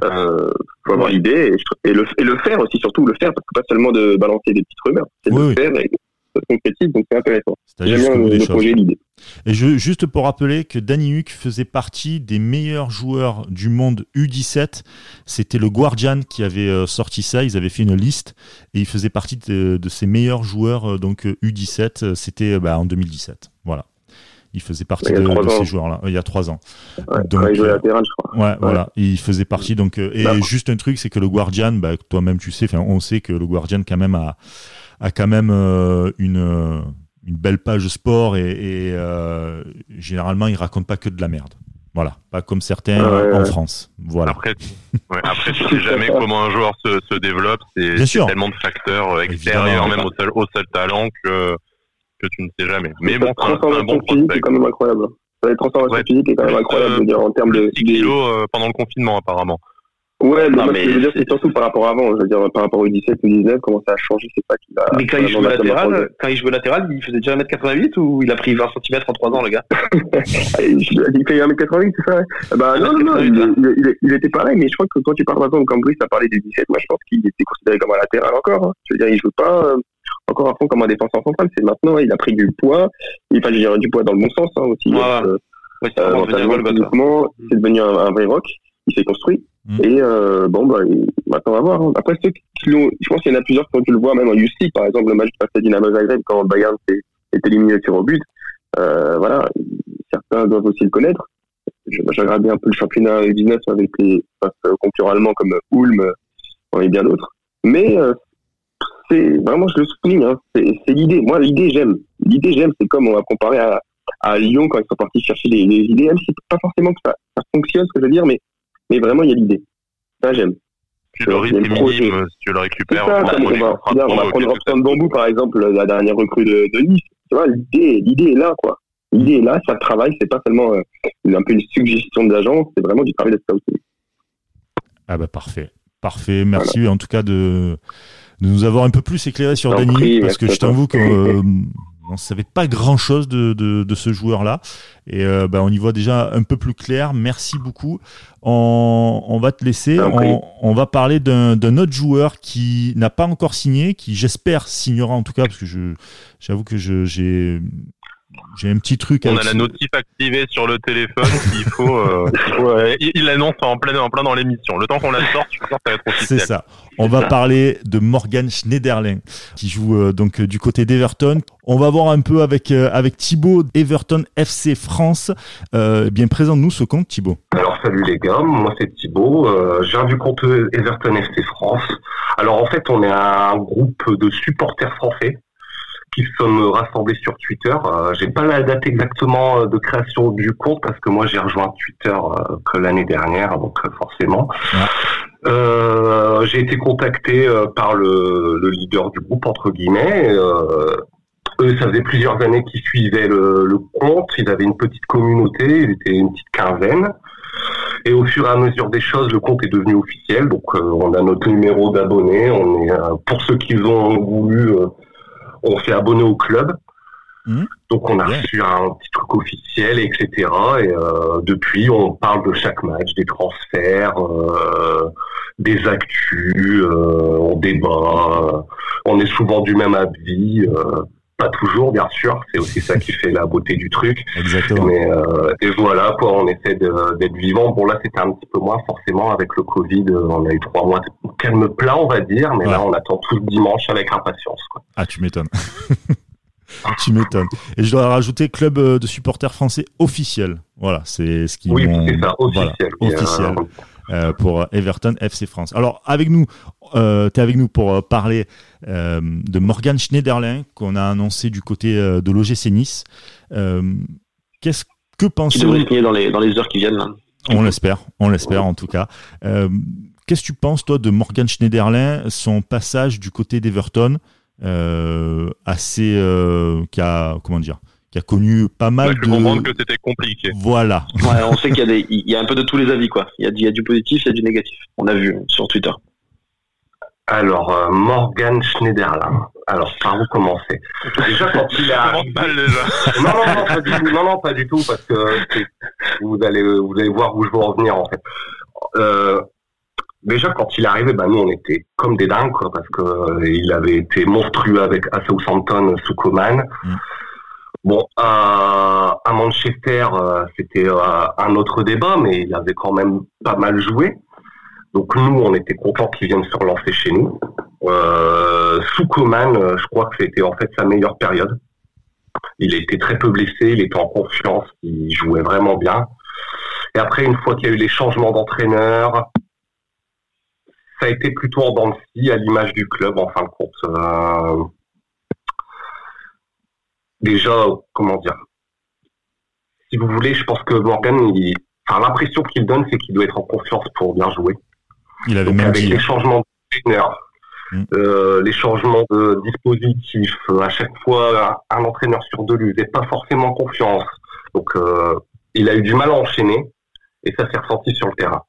euh, faut avoir l'idée et, le, et le faire aussi, surtout le faire, parce que pas seulement de balancer des petites rumeurs, c'est de le faire et ça se concrétise, donc c'est intéressant. J'aime bien le, projet, l'idée. Et je, juste pour rappeler que Danny Huck faisait partie des meilleurs joueurs du monde U17. C'était le Guardian qui avait euh, sorti ça. Ils avaient fait une liste et il faisait partie de, de ces meilleurs joueurs euh, donc U17. C'était bah, en 2017. Voilà. Il faisait partie de, ces joueurs-là, il y a trois ans. Ouais, donc, il jouait latéral, je crois. Ouais, voilà. Il faisait partie. Donc, euh, et juste un truc, c'est que le Guardian, bah, toi-même, tu sais, on sait que le Guardian, quand même, a, a quand même euh, une, euh, une belle page sport et, et euh, généralement, il raconte pas que de la merde. Voilà, pas comme certains ouais, en. France. Voilà. Après, ouais, après tu sais jamais comment un joueur se, se développe. C'est tellement de facteurs extérieurs, même au seul, au seul talent que que tu ne sais jamais. Mais bon, c'est un, bon prospect. C'est quand même incroyable. La transformation ouais. physique est quand même incroyable, euh, je veux dire, en termes de. 6 kilos euh, pendant le confinement, apparemment. Ouais, mais, non, mais je veux dire, c'est surtout par rapport à avant. Je veux dire, par rapport au 17 ou 19, comment ça a changé, c'est pas qu'il a. Mais quand il jouait latéral, quand il jouait latéral, il faisait déjà 1m88 ou il a pris 20 cm en 3 ans, le gars? Il fait 1m88, c'est ça? Bah non, non, non, il, il, il, était pareil, mais je crois que quand tu parles par exemple, comme Brice a parlé du 17, moi je pense qu'il était considéré comme un latéral encore. Hein. Je veux dire, il joue pas euh, encore à fond comme un défenseur central. C'est maintenant, il a pris du poids. Il, enfin, je dire, du poids dans le bon sens hein, aussi. Ouais, euh, ouais, c'est euh, devenu un, un vrai rock. Il s'est construit. Mmh. Et euh, bon, bah, maintenant on va voir. Hein. Après, ceux qui l'ont, je pense qu'il y en a plusieurs ont dû le voir, même en UC, par exemple, le match à Dynamo Zagreb, quand Bayern est éliminé sur au but. Euh, voilà, certains doivent aussi le connaître. Je, j'ai regardé un peu le championnat U19 avec les face, concurrents allemands comme Ulm et bien d'autres. Mais euh, c'est vraiment, je le souligne, hein, c'est, l'idée. Moi, l'idée, j'aime. L'idée, j'aime, c'est comme on va comparer à, à Lyon quand ils sont partis chercher les, les idées. Même si pas forcément que ça fonctionne, ce que je veux dire, mais mais vraiment, il y a l'idée. Ça, j'aime. Si le rythme est minime, si tu le récupères, ça, on, on, va, on, va, on va prendre Robson Bambou, par exemple, la dernière recrue de, de Nice. Tu vois, l'idée, l'idée est là, quoi. L'idée est là, ça travaille, c'est pas seulement euh, un peu une suggestion de l'agence, c'est vraiment du travail de scouting. Ah bah parfait. Parfait. Merci voilà. en tout cas de, de nous avoir un peu plus éclairé sur Dany, prie, parce que je t'avoue que euh, on savait pas grand chose de, de, de ce joueur là et euh, bah, on y voit déjà un peu plus clair. Merci beaucoup. On, on va te laisser. On, on, va parler d'un autre joueur qui n'a pas encore signé qui j'espère signera en tout cas parce que je j'avoue que j'ai j'ai un petit truc. On a la notif activée sur le téléphone qu'il faut. Euh, il, faut euh, il l'annonce en plein, en plein dans l'émission. Le temps qu'on la sorte, je suis sûr que ça va être officiel. C'est ça. On va parler de Morgan Schneiderlin qui joue euh, donc du côté d'Everton. On va voir un peu avec euh, avec Thibaut Everton FC France. Euh, bien présente-nous ce compte Thibaut. Alors salut les gars, moi c'est Thibaut. Euh, je viens du compte Everton FC France. Alors en fait on est un groupe de supporters français qui sommes rassemblés sur Twitter. Euh, j'ai pas la date exactement euh, de création du compte parce que moi j'ai rejoint Twitter euh, que l'année dernière, donc euh, forcément. Ouais. j'ai été contacté par le, le, leader du groupe entre guillemets. eux, ça faisait plusieurs années qu'ils suivaient le, le, compte. Ils avaient une petite communauté, ils étaient une petite quinzaine. Et au fur et à mesure des choses, le compte est devenu officiel. Donc, on a notre numéro d'abonné. On est pour ceux qui ont voulu on s'est abonné au club. Mmh. Donc on a reçu un petit truc officiel, etc. Et euh, depuis, on parle de chaque match, des transferts, euh, des actus, euh, on débat, on est souvent du même avis. Euh, pas toujours, bien sûr, c'est aussi ça qui fait la beauté du truc. Exactement. Mais, euh, et voilà, quoi, on essaie d'être vivant. Bon, là, c'était un petit peu moins, forcément, avec le Covid. On a eu trois mois de calme plat, on va dire. Mais ouais. là, on attend tout le dimanche avec impatience. Quoi. Ah, tu m'étonnes. tu m'étonnes. Et je dois rajouter club de supporters français officiel. Voilà, c'est ce qui. Oui, c'est ça, officiel. Voilà, officiel. Euh, pour Everton FC France. Alors avec nous, euh, tu es avec nous pour euh, parler euh, de Morgan Schneiderlin qu'on a annoncé du côté euh, de l'OGC Nice. Euh, qu'est-ce que penses-tu? Qui devrait signer dans les, dans les heures qui viennent là. On l'espère, on l'espère en tout cas. Qu'est-ce que tu penses toi de Morgan Schneiderlin, son passage du côté d'Everton, assez, qui a comment dire, qui a connu pas mal ouais, de. comprendre que c'était compliqué. Voilà. Ouais, on sait qu'il y a des, il y a un peu de tous les avis quoi. Il y a, il y a du positif, il y a du négatif. On a vu sur Twitter. Alors, euh, Morgan Schneiderlin. Alors, par où commencer? Déjà, quand il est arrivé... non, non, non, pas du tout. Non, non, pas du tout, parce que vous allez, vous allez voir où je veux en venir, en fait. Euh, déjà, quand il est arrivé, ben, nous, on était comme des dingues, quoi, parce que euh, il avait été monstrueux avec à Southampton sous Coman. Mm. Bon, à, à Manchester, euh, c'était euh, un autre débat, mais il avait quand même pas mal joué. Donc nous, on était contents qu'il vienne se relancer chez nous. Euh, sous euh, je crois que c'était en fait sa meilleure période. Il était très peu blessé, il était en confiance, il jouait vraiment bien. Et après, une fois qu'il y a eu les changements d'entraîneur, ça a été plutôt en dents à l'image du club, en fin de compte. Euh, déjà, comment dire? Si vous voulez, je pense que Morgan, enfin, l'impression qu'il donne, c'est qu'il doit être en confiance pour bien jouer. Il avait même avec les changements de mm. euh, les changements de dispositifs, euh, à chaque fois, un, entraîneur sur deux lui faisait pas forcément confiance. Donc, euh, il a eu du mal à enchaîner et ça s'est ressenti sur le terrain.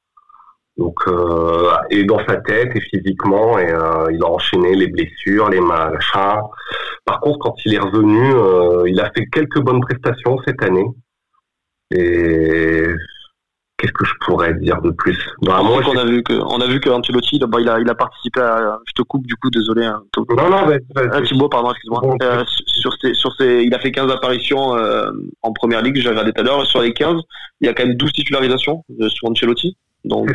Donc, euh, et dans sa tête et physiquement, et euh, il a enchaîné les blessures, les machins. Par contre, quand il est revenu, euh, il a fait quelques bonnes prestations cette année. Et qu'est-ce que je pourrais dire de plus? Bah, moi, on a vu que on a vu que Ancelotti bah, il a il a participé à je te coupe du coup désolé hein, non non mais, ah, Thibaut pardon excuse-moi. Euh, sur sur il a fait 15 apparitions euh, en première ligue j'ai regardé tout à l'heure. Sur les 15 il y a quand même 12 titularisations euh, sur Ancelotti. Donc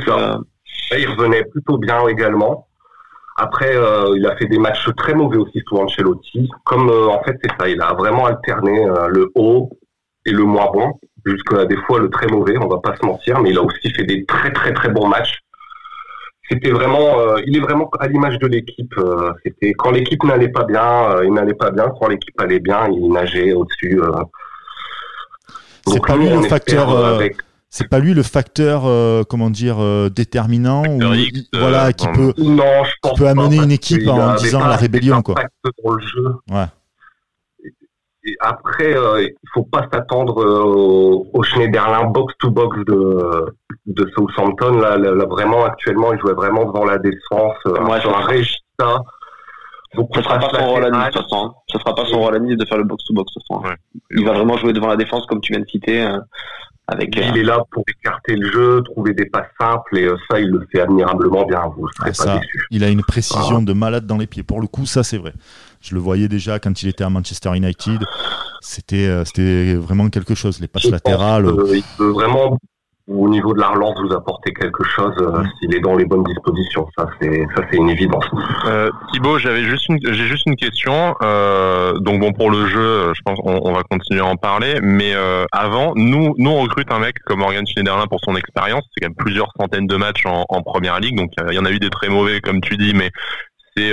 il revenait plutôt bien également. Après il a fait des matchs très mauvais aussi sous Ancelotti. Comme en fait c'est ça il a vraiment alterné le haut et le moins bon jusqu'à des fois le très mauvais, on va pas se mentir, mais il a aussi fait des très très très bons matchs. C'était vraiment, euh, il est vraiment à l'image de l'équipe. Euh, c'était quand l'équipe n'allait pas bien, euh, il n'allait pas bien. Quand l'équipe allait bien, il nageait au-dessus. c'est pas lui le facteur. C'est pas lui le facteur, comment dire, déterminant ou voilà qui peut, non, je pense peut amener une équipe en disant la rébellion quoi. Dans le jeu. Ouais après, euh, il faut pas s'attendre euh, au Schneiderlin box-to-box de, de Southampton. Là, là, vraiment, actuellement, il jouait vraiment devant la défense, euh, sur un Regista. Donc, ce sera pas son rôle à Nice, de toute façon. Ce sera pas son rôle à Nice de faire le box-to-box, de toute façon. Il va vraiment jouer devant la défense, comme tu viens de citer. Euh, avec, il est là pour écarter le jeu, trouver des passes simples, et ça, il le fait admirablement bien. Vous serez ah, pas déçus. Il a une précision de malade dans les pieds. Pour le coup, ça, c'est vrai. Je le voyais déjà quand il était à Manchester United. C'était euh, c'était vraiment quelque chose. Les passes latérales. il peut vraiment au niveau de la relance vous apporter quelque chose euh, s'il est dans les bonnes dispositions. Ça c'est ça c'est une évidence. Euh, Thibaut, j'avais juste une j'ai juste une question. Euh, donc bon pour le jeu, je pense qu'on on va continuer à en parler. Mais euh, avant, nous nous on recrute un mec comme Morgan Schneiderlin pour son expérience. C'est quand même plusieurs centaines de matchs en, en première ligue. Donc il y en a eu des très mauvais comme tu dis, mais c'est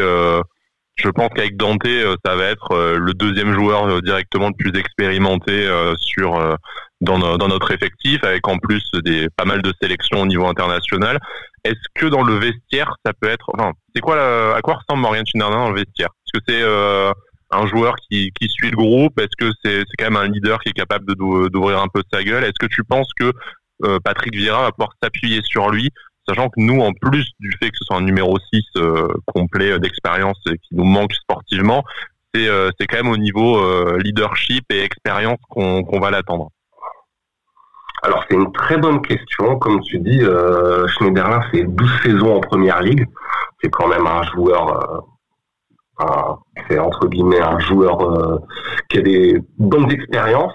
je pense qu'avec Dante, euh, ça va être euh, le deuxième joueur euh, directement le plus expérimenté sur dans, dans, notre effectif, avec en plus des pas mal de sélections au niveau international. Est-ce que dans le vestiaire, ça peut être, enfin, c'est quoi, à quoi ressemble Morgan Schneiderlin dans le vestiaire? Est-ce que c'est un joueur qui, qui suit le groupe? Est-ce que c'est quand même un leader qui est capable d'ouvrir un peu sa gueule? Est-ce que tu penses que Patrick Vieira va pouvoir s'appuyer sur lui Sachant que nous, en plus du fait que ce soit un numéro 6 euh, complet d'expérience qui nous manque sportivement, c'est euh, quand même au niveau euh, leadership et expérience qu'on va l'attendre? Alors c'est une très bonne question. Comme tu dis, Schneiderlin fait 12 saisons en première ligue. C'est quand même un joueur, c'est entre guillemets un joueur qui a des bonnes expériences.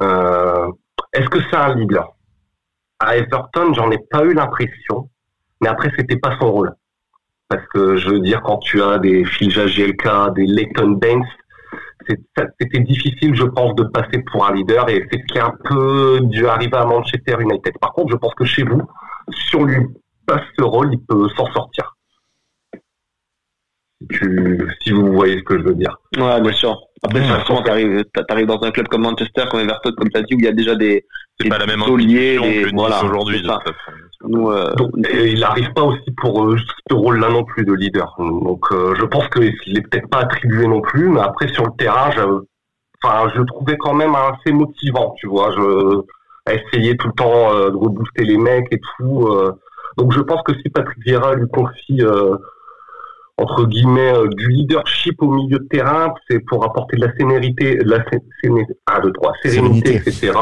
Est-ce que c'est un leader? À Everton, j'en ai pas eu l'impression, mais après c'était pas son rôle. Parce que je veux dire, quand tu as des Phil Jagielka, des Leighton Baines, c'était difficile, je pense, de passer pour un leader et c'est ce qui est un peu dû arriver à Manchester United. Par contre, je pense que chez vous, si on lui passe ce rôle, il peut s'en sortir. Si, vous voyez ce que je veux dire. Ouais, bien sûr. Après, ouais, tu arrives, arrives dans un club comme Manchester, comme Everton, comme tu as dit, où il y a déjà des, c'est pas la même liés, que voilà, aujourd'hui. Nous, euh, il n'arrive pas aussi pour euh, ce rôle-là non plus de leader. Donc, euh, je pense qu'il n'est peut-être pas attribué non plus, mais après sur le terrain, je, enfin, je le trouvais quand même assez motivant, tu vois. Je à essayer tout le temps euh, de rebooster les mecs et tout. donc, je pense que si Patrick Vieira lui confie entre guillemets du leadership au milieu de terrain, c'est pour apporter de la sénérité, de la ah, de trois, sérénité, etc.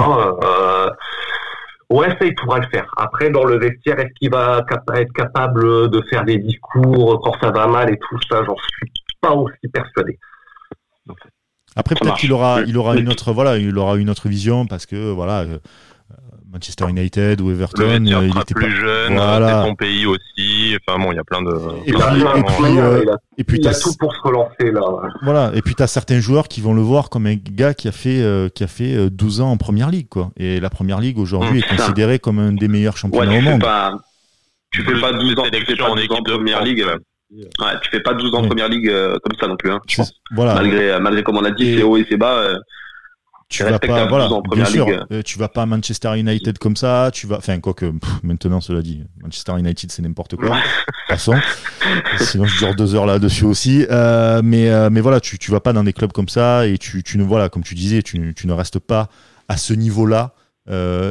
Ouais, ça, il pourra le faire. Après, dans le vestiaire, est-ce qu'il va être capable de faire des discours quand ça va mal et tout ça J'en suis pas aussi persuadé. Après, peut-être qu'il aura, il aura une autre, voilà, il aura une autre vision parce que voilà, euh, Manchester United ou Everton, euh, il était plus jeune, voilà. c'est son pays aussi. Enfin bon, il y a plein de. Et puis, et puis, il a, tout pour se relancer là. Voilà, et puis tu as certains joueurs qui vont le voir comme un gars qui a fait euh, qui a fait 12 ans en première ligue quoi. Et la première ligue aujourd'hui mmh. est considérée comme un des meilleurs championnats au monde. Pas, tu fais pas 12 ans, tu fais pas 12 ans en première ligue. Ouais, tu fais pas 12 ans en première ligue comme ça non plus. Hein, je pense. Voilà. Malgré, malgré comme on a dit, c'est haut et c'est bas tu vas pas, voilà, bien sûr, euh, tu vas pas à Manchester United comme ça, tu vas, enfin, quoi que, maintenant, cela dit, Manchester United, c'est n'importe quoi. de toute façon. Sinon, je dure deux heures là-dessus aussi. Euh, mais, euh, mais voilà, tu, tu vas pas dans des clubs comme ça et tu, tu ne, voilà, comme tu disais, tu, tu ne restes pas à ce niveau-là,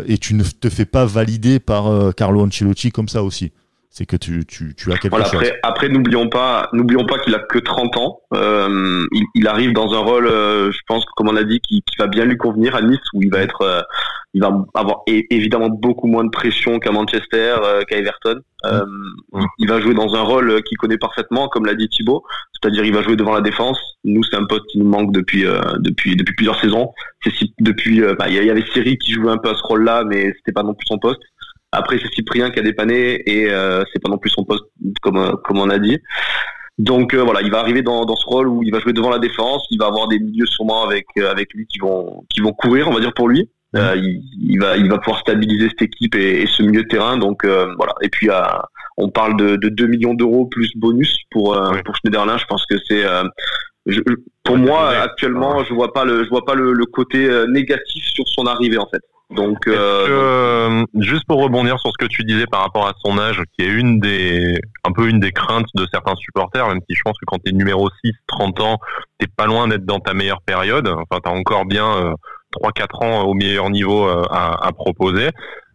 et tu ne te fais pas valider par Carlo Ancelotti comme ça aussi c'est que tu, tu, tu, as quelque chose. Après, après n'oublions pas, n'oublions pas qu'il a que 30 ans. Euh, il, il, arrive dans un rôle, euh, je pense, comme on a dit, qui, qui, va bien lui convenir à Nice, où il va être, euh, il va avoir évidemment beaucoup moins de pression qu'à Manchester, euh, qu'à Everton. Euh, mmh. Il va jouer dans un rôle qu'il connaît parfaitement, comme l'a dit Thibaut, c'est-à-dire il va jouer devant la défense. Nous, c'est un poste qui nous manque depuis depuis depuis plusieurs saisons. C'est depuis, bah, il y avait Siri qui jouait un peu à ce rôle-là, mais c'était pas non plus son poste. Après, c'est Cyprien qui a dépanné et euh, c'est pas non plus son poste comme euh, comme on a dit. Donc euh, voilà, il va arriver dans, dans ce rôle où il va jouer devant la défense, il va avoir des milieux sûrement avec avec lui qui vont qui vont courir, on va dire pour lui. il, va il va pouvoir stabiliser cette équipe et, ce milieu de terrain. Donc voilà. Et puis on parle de, de 2 millions d'euros plus bonus pour pour Schneiderlin. Je pense que c'est pour moi actuellement, je vois pas le je vois pas le, le côté négatif sur son arrivée en fait. Donc, euh, euh, juste pour rebondir sur ce que tu disais par rapport à son âge, qui est une des, un peu une des craintes de certains supporters, même si je pense que quand tu es numéro 6, 30 ans, t'es pas loin d'être dans ta meilleure période. Enfin, tu as encore bien euh, 3-4 ans au meilleur niveau à, à, proposer.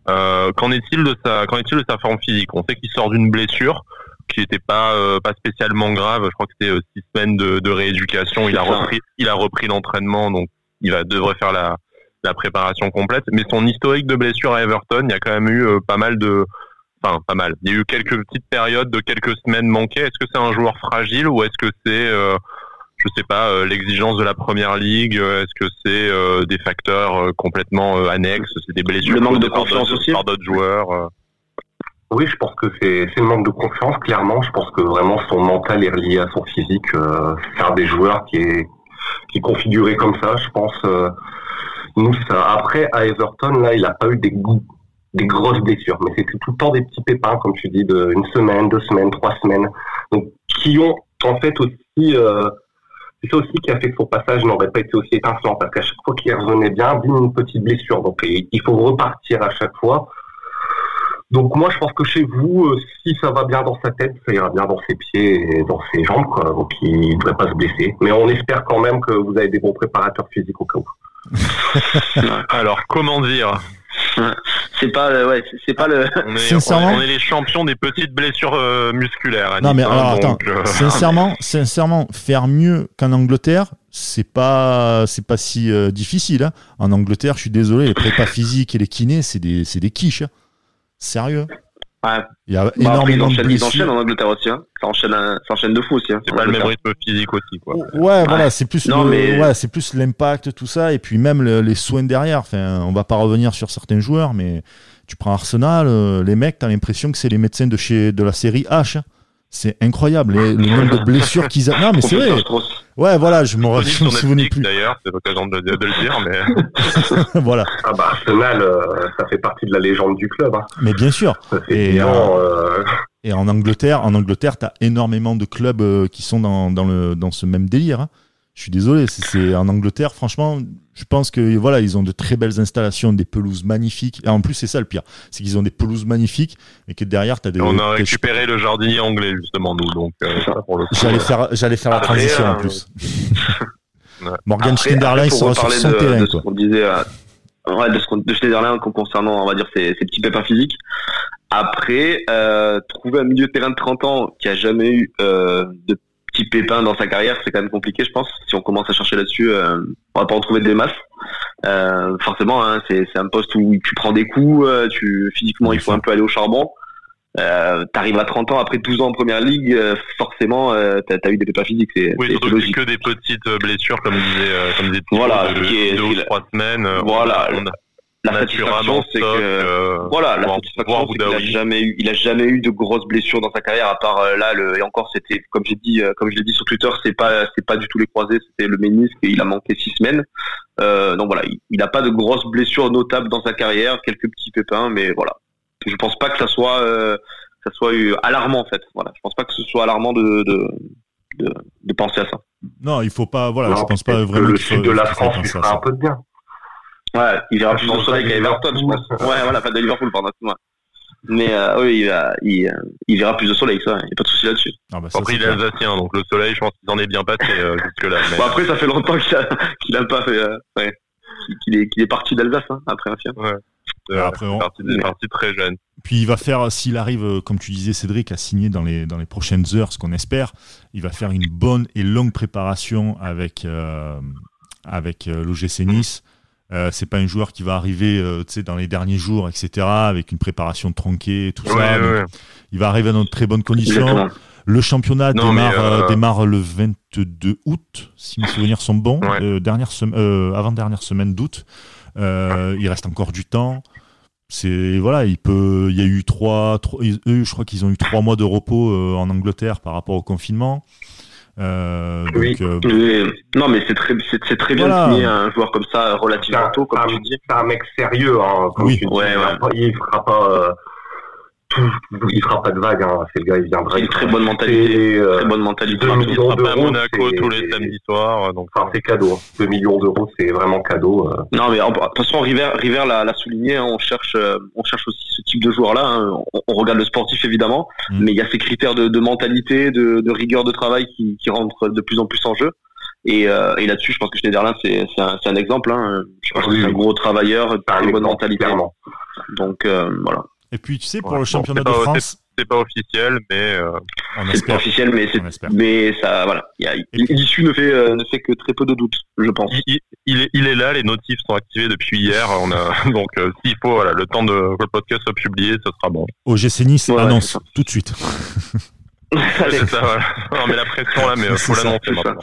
Euh, qu'en est-il de sa, qu'en est-il de sa forme physique? On sait qu'il sort d'une blessure qui n'était pas pas spécialement grave. Je crois que c'était six semaines de, de rééducation. Il a repris, il a repris l'entraînement, donc il va devrait faire la la préparation complète. Mais son historique de blessure à Everton, il y a quand même eu euh, pas mal de, enfin pas mal. Il y a eu quelques petites périodes de quelques semaines manquées. Est-ce que c'est un joueur fragile ou est-ce que c'est, euh, je sais pas, euh, l'exigence de la première ligue? Est-ce que c'est des facteurs complètement annexes? C'est des blessures le manque de confiance aussi par d'autres joueurs oui, je pense que c'est le manque de confiance, clairement. Je pense que vraiment son mental est relié à son physique. c'est un des joueurs qui est, qui est configuré comme ça, je pense. Après, à Everton, là, il n'a pas eu des, des grosses blessures, mais c'était tout le temps des petits pépins, comme tu dis, de une semaine, deux semaines, trois semaines, donc qui ont en fait aussi, euh, c'est ça aussi qui a fait que son passage n'aurait pas été aussi étincelant, parce qu'à chaque fois qu'il revenait bien, bim, une petite blessure, donc il faut repartir à chaque fois. Donc moi, je pense que chez vous, euh, si ça va bien dans sa tête, ça ira bien dans ses pieds et dans ses jambes, quoi. Donc il ne devrait pas se blesser. Mais on espère quand même que vous avez des bons préparateurs physiques au cas où. Alors, comment dire? C'est pas le, ouais, c'est pas le. On est, on est, les champions des petites blessures euh, musculaires. non mais alors attends, euh, sincèrement, sincèrement, faire mieux qu'en Angleterre, c'est pas, c'est pas si euh, difficile. Hein. En Angleterre, je suis désolé, les prépas physiques et les kinés, c'est des, c'est des quiches. Hein. Sérieux. Ouais. Il y a bah, énormément après, ils, enchaînent, ils en Angleterre aussi. Hein. Ça, enchaîne, ça enchaîne de fou aussi. Hein, c'est pas le même rythme physique aussi. Quoi. Ouais, voilà, c'est plus, non, mais... ouais, c'est plus l'impact, tout ça, et puis même le, les soins derrière. Enfin, on va pas revenir sur certains joueurs, mais tu prends Arsenal, euh, les mecs, t'as l'impression que c'est les médecins de chez de la série H. Hein. C'est incroyable, le nombre de blessures qu'ils ont. Non, mais c'est vrai. Ouais, voilà, je me souviens plus. D'ailleurs, c'est l'occasion de, de, le dire, mais. voilà. Ah bah Arsenal, euh, ça fait partie de la légende du club. Hein. Mais bien sûr. Et, euh, euh, et, en Angleterre, en Angleterre, t'as énormément de clubs qui sont dans, dans, le, dans ce même délire. Hein je suis désolé, c'est en Angleterre, franchement, je pense que voilà, ils ont de très belles installations, des pelouses magnifiques. Et en plus, c'est ça le pire, c'est qu'ils ont des pelouses magnifiques, mais que derrière, tu as des. On a récupéré le jardinier anglais justement nous, donc euh, J'allais faire, j'allais faire la transition en euh, plus. Morgan Schneiderlin sera sur son terrain. De ce qu'on disait, euh, ouais, de ce de Schneiderlin concernant, on va dire, ses, petits pépins physiques. Après, euh, trouver un milieu de terrain de 30 ans qui a jamais eu euh, de petits pépins dans sa carrière, c'est quand même compliqué, je pense. Si on commence à chercher là-dessus, euh, on va pas en trouver des masses. Euh, forcément, hein, c'est un poste où tu prends des coups, euh, tu physiquement, il faut un peu aller au charbon. Euh, T'arrives à 30 ans après 12 ans en première ligue, forcément, t'as as eu des pépins physiques. C'est oui, logique. que des petites blessures, comme disait, comme disait Thibaut, Voilà, de, qui est- deux ou trois semaines. Voilà, on a- La satisfaction, c'est que euh, voilà, la satisfaction, c'est qu'il a jamais eu, il a jamais eu de grosses blessures dans sa carrière, à part euh, là, le, et encore, c'était, comme j'ai dit, euh, comme je l'ai dit sur Twitter, c'est pas, c'est pas du tout les croisés, c'était le ménisque et il a manqué six semaines. Euh, donc voilà, il, il a pas de grosses blessures notables dans sa carrière, quelques petits pépins, mais voilà. Je pense pas que ça soit, euh, ça soit euh, alarmant en fait. Voilà, je pense pas que ce soit alarmant de, de, de, de penser à ça. Non, il faut pas. Voilà, Non, je pense pas peut-être que vraiment. le sud de la France à fera ça. un peu de bien. Ouais, il verra Ah, plus de soleil qu'à Everton, je pense. Ouais, voilà, pas de Liverpool, pardon. excuse-moi. Mais euh, oui, il, va- il, euh, il verra plus de soleil que ça, il n'y a pas de souci là-dessus. Ah, bah, Après, il est alsacien, donc le soleil, je pense qu'il en est bien passé euh, jusque-là. mais- Bon, après, ça fait longtemps qu'il a, qu'il a pas fait. Euh, ouais, qu'il est, qu'il est parti d'Alsace, hein, après un film. euh, Après, on- parti, très jeune. Puis il va faire, s'il arrive, comme tu disais Cédric, à signer dans les, dans les prochaines heures, ce qu'on espère, il va faire une bonne et longue préparation avec, euh, avec euh, l'OGC Nice. Euh, c'est pas un joueur qui va arriver euh, dans les derniers jours, etc., avec une préparation tronquée et tout Ouais, ça. ouais, Donc, ouais. Il va arriver dans de très bonnes conditions. Exactement. Le championnat Non, mais, démarre, euh, euh, démarre le 22 août, si mes souvenirs sont bons, euh, dernière sem- avant-dernière semaine d'août. Il reste encore du temps. C'est voilà, il peut. Il y a eu trois, trois- ils- eux, je crois qu'ils ont eu trois mois de repos en Angleterre par rapport au confinement. Euh, donc, Oui. euh, Mais- non, mais c'est très, c'est, c'est très bien Voilà. de signer un joueur comme ça, relativement tôt, comme un- tu dis. C'est un mec sérieux, hein, comme Oui. tu dis. Ouais, il, ouais. fera pas- il fera pas euh, il fera pas de vagues. Hein. C'est le gars, il viendra. Il a une très bonne mentalité. euh, Très bonne mentalité. deux Il millions sera pas à d'euros, Monaco tous les samedis soirs, euh, donc Enfin, c'est cadeau. hein. 2 millions d'euros, c'est vraiment cadeau. euh. Non, mais de toute façon, River, River l'a, souligné. hein, on cherche, euh, on cherche aussi ce type de joueur-là. hein. On, on regarde le sportif évidemment, Mm. mais il y a ces critères de, de mentalité, de, de rigueur de travail qui, qui rentrent de plus en plus en jeu. Et, euh, et là-dessus, je pense que Schneiderlin, c'est, c'est, un, c'est un exemple. Hein. Je pense Oui, que c'est un gros travailleur, C'est un très bonne mentalité. clairement. Donc euh, voilà. Et puis tu sais, pour Ouais, le bon, championnat de pas- France, c'est pas officiel, mais euh, on C'est pas espère. officiel, mais c'est, On espère. mais ça, voilà. Il l'issue ne fait, euh, ne fait que très peu de doutes, je pense. il, il- il est, il est là, les notifs sont activés depuis hier. On a donc euh, s'il faut, voilà, le temps de que le podcast soit publié, ce sera bon. OGC Nice Ouais, annonce tout de suite. C'est ça, voilà. Non, mais la pression là, mais euh, C'est faut l'annoncer maintenant.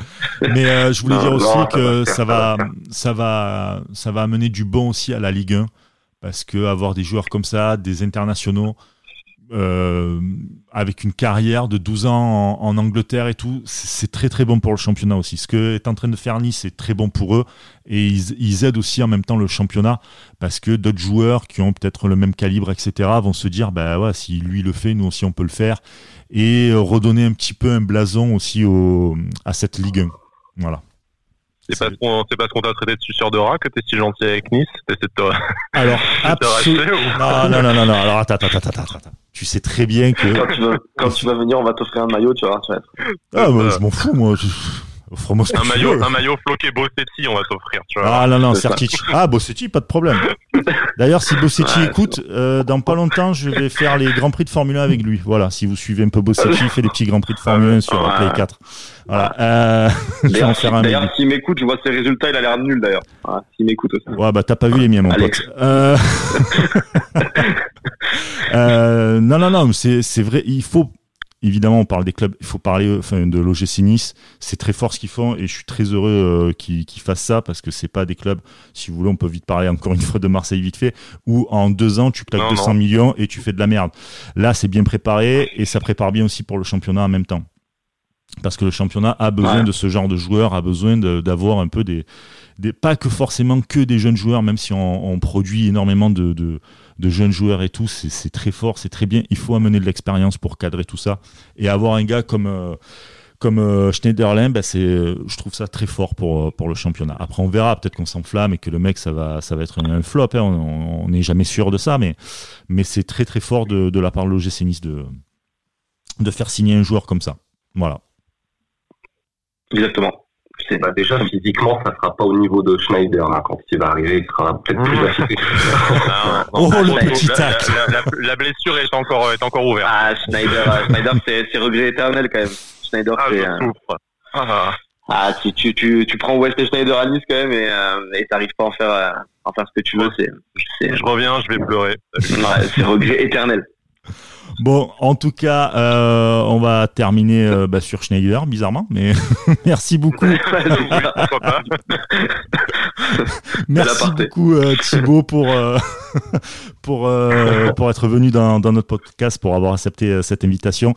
Mais euh, je voulais Non, dire non, aussi ça va que ça va, ça va, ça va amener du bon aussi à la Ligue 1 parce que avoir des joueurs comme ça, des internationaux euh, avec une carrière de 12 ans en, Angleterre et tout, c'est très très bon pour le championnat aussi. Ce que est en train de faire Nice, c'est très bon pour eux et ils, aident aussi en même temps le championnat parce que d'autres joueurs qui ont peut-être le même calibre, etc., vont se dire bah si lui le fait, nous aussi on peut le faire et euh, redonner un petit peu un blason aussi au, à cette Ligue 1. Voilà. C'est parce qu'on, c'est parce qu'on t'a traité de suceur de rat que t'es si gentil avec Nice. T'essaies de te, Alors, absolument. ou Non, non, non, non, non. Alors, attends, attends, attends, attends, attends. Tu sais très bien que. Quand tu, vas, quand tu vas venir, on va t'offrir un maillot, tu vois. Tu vas être... Ah, moi, je m'en fous, moi. Un maillot, un maillot floqué Bossetti, on va vois. Ah non, non. Sertic. Ah, Bossetti, pas de problème. D'ailleurs, si Bossetti Ouais, écoute, euh, dans pas longtemps, je vais faire les Grands Prix de Formule 1 avec lui. Voilà, si vous suivez un peu Bossetti, il fait des petits Grands Prix de Formule 1 sur Ouais. Play 4. Voilà. Euh, je vais en D'ailleurs, faire si- s'il m'écoute, je vois ses résultats, il a l'air nul d'ailleurs. Voilà, s'il m'écoute aussi. Ouais, bah t'as pas vu les miens, mon Alex. pote. Euh... euh, non, non, non, c'est vrai. Il faut évidemment, on parle des clubs. Il faut parler, enfin, de l'OGC Nice. C'est très fort ce qu'ils font, et je suis très heureux euh, qu'ils fassent ça parce que c'est pas des clubs. Si vous voulez, on peut vite parler encore une fois de Marseille vite fait, où en deux ans tu claques Non, 200 non. millions et tu fais de la merde. Là, c'est bien préparé et ça prépare bien aussi pour le championnat en même temps. Parce que le championnat a besoin Ouais. de ce genre de joueurs, a besoin d'avoir un peu des, des, pas que forcément que des jeunes joueurs, même si on, on produit énormément de, de, de jeunes joueurs et tout, c'est très fort, c'est très bien. Il faut amener de l'expérience pour cadrer tout ça et avoir un gars comme euh, comme euh, Schneiderlin, bah, je trouve ça très fort pour pour le championnat. Après, on verra, peut-être qu'on s'enflamme et que le mec, ça va ça va être un, flop. hein. on on n'est jamais sûr de ça, mais mais c'est très très fort de, de la part de l'OGC Nice de de faire signer un joueur comme ça. Voilà. Exactement. Bah déjà physiquement, ça sera pas au niveau de Schneider. Hein. Quand il va arriver, il sera peut-être plus affecté. oh le petit tac. La, la, la, blessure est encore est encore ouverte. Ah Schneider, Schneider c'est regret éternel quand même. Schneider ah, c'est. Ah. ah tu, tu, tu, tu prends Wesley Schneider à Nice quand même et euh, et t'arrives pas à en faire euh, en faire ce que tu veux. C'est. Je reviens, je vais pleurer. Ouais, c'est regret éternel. Bon, en tout cas, euh, on va terminer euh, bah, sur Schneider, bizarrement, mais merci beaucoup. merci beaucoup euh, Thibaut pour euh, pour euh, pour être venu dans, dans, notre podcast, pour avoir accepté euh, cette invitation.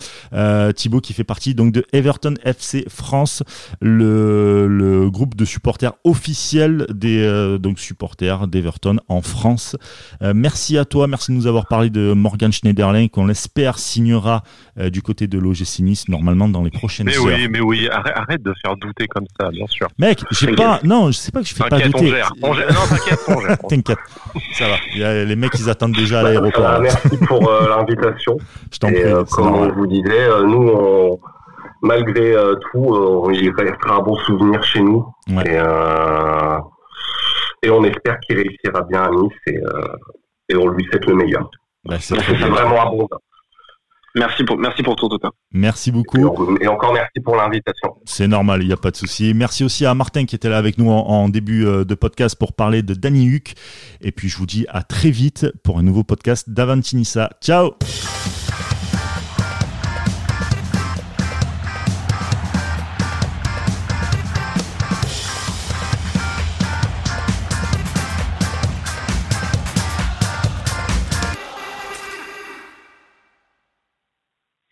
Thibaut qui fait partie donc de Everton FC France, le, le groupe de supporters officiel des donc supporters d'Everton en France. merci à toi, merci de nous avoir parlé de Morgan Schneiderlin qu'on laisse espère signera euh, du côté de l'OGC Nice normalement dans les prochaines mais heures. Oui, mais oui, arrête, arrête, de faire douter comme ça, bien sûr. Mec, j'ai pas, non, je sais pas que je fais pas douter. T'inquiète, t'inquiète, ça va. Les mecs, ils attendent déjà à l'aéroport. Euh, merci pour euh, l'invitation. Je t'en prie. Euh, comme on vous disait, nous, on, malgré tout, il restera un bon souvenir chez nous. Ouais. Et, et on espère qu'il réussira bien à Nice et, et on lui souhaite le meilleur. Bah, c'est vraiment abondant. Merci pour, merci pour tout, tout cas. Merci beaucoup. Et, encore merci pour l'invitation. C'est normal, il n'y a pas de souci. Merci aussi à Martin qui était là avec nous en, en début de podcast pour parler de Danny Huck. Et puis je vous dis à très vite pour un nouveau podcast d'Avantinissa. Ciao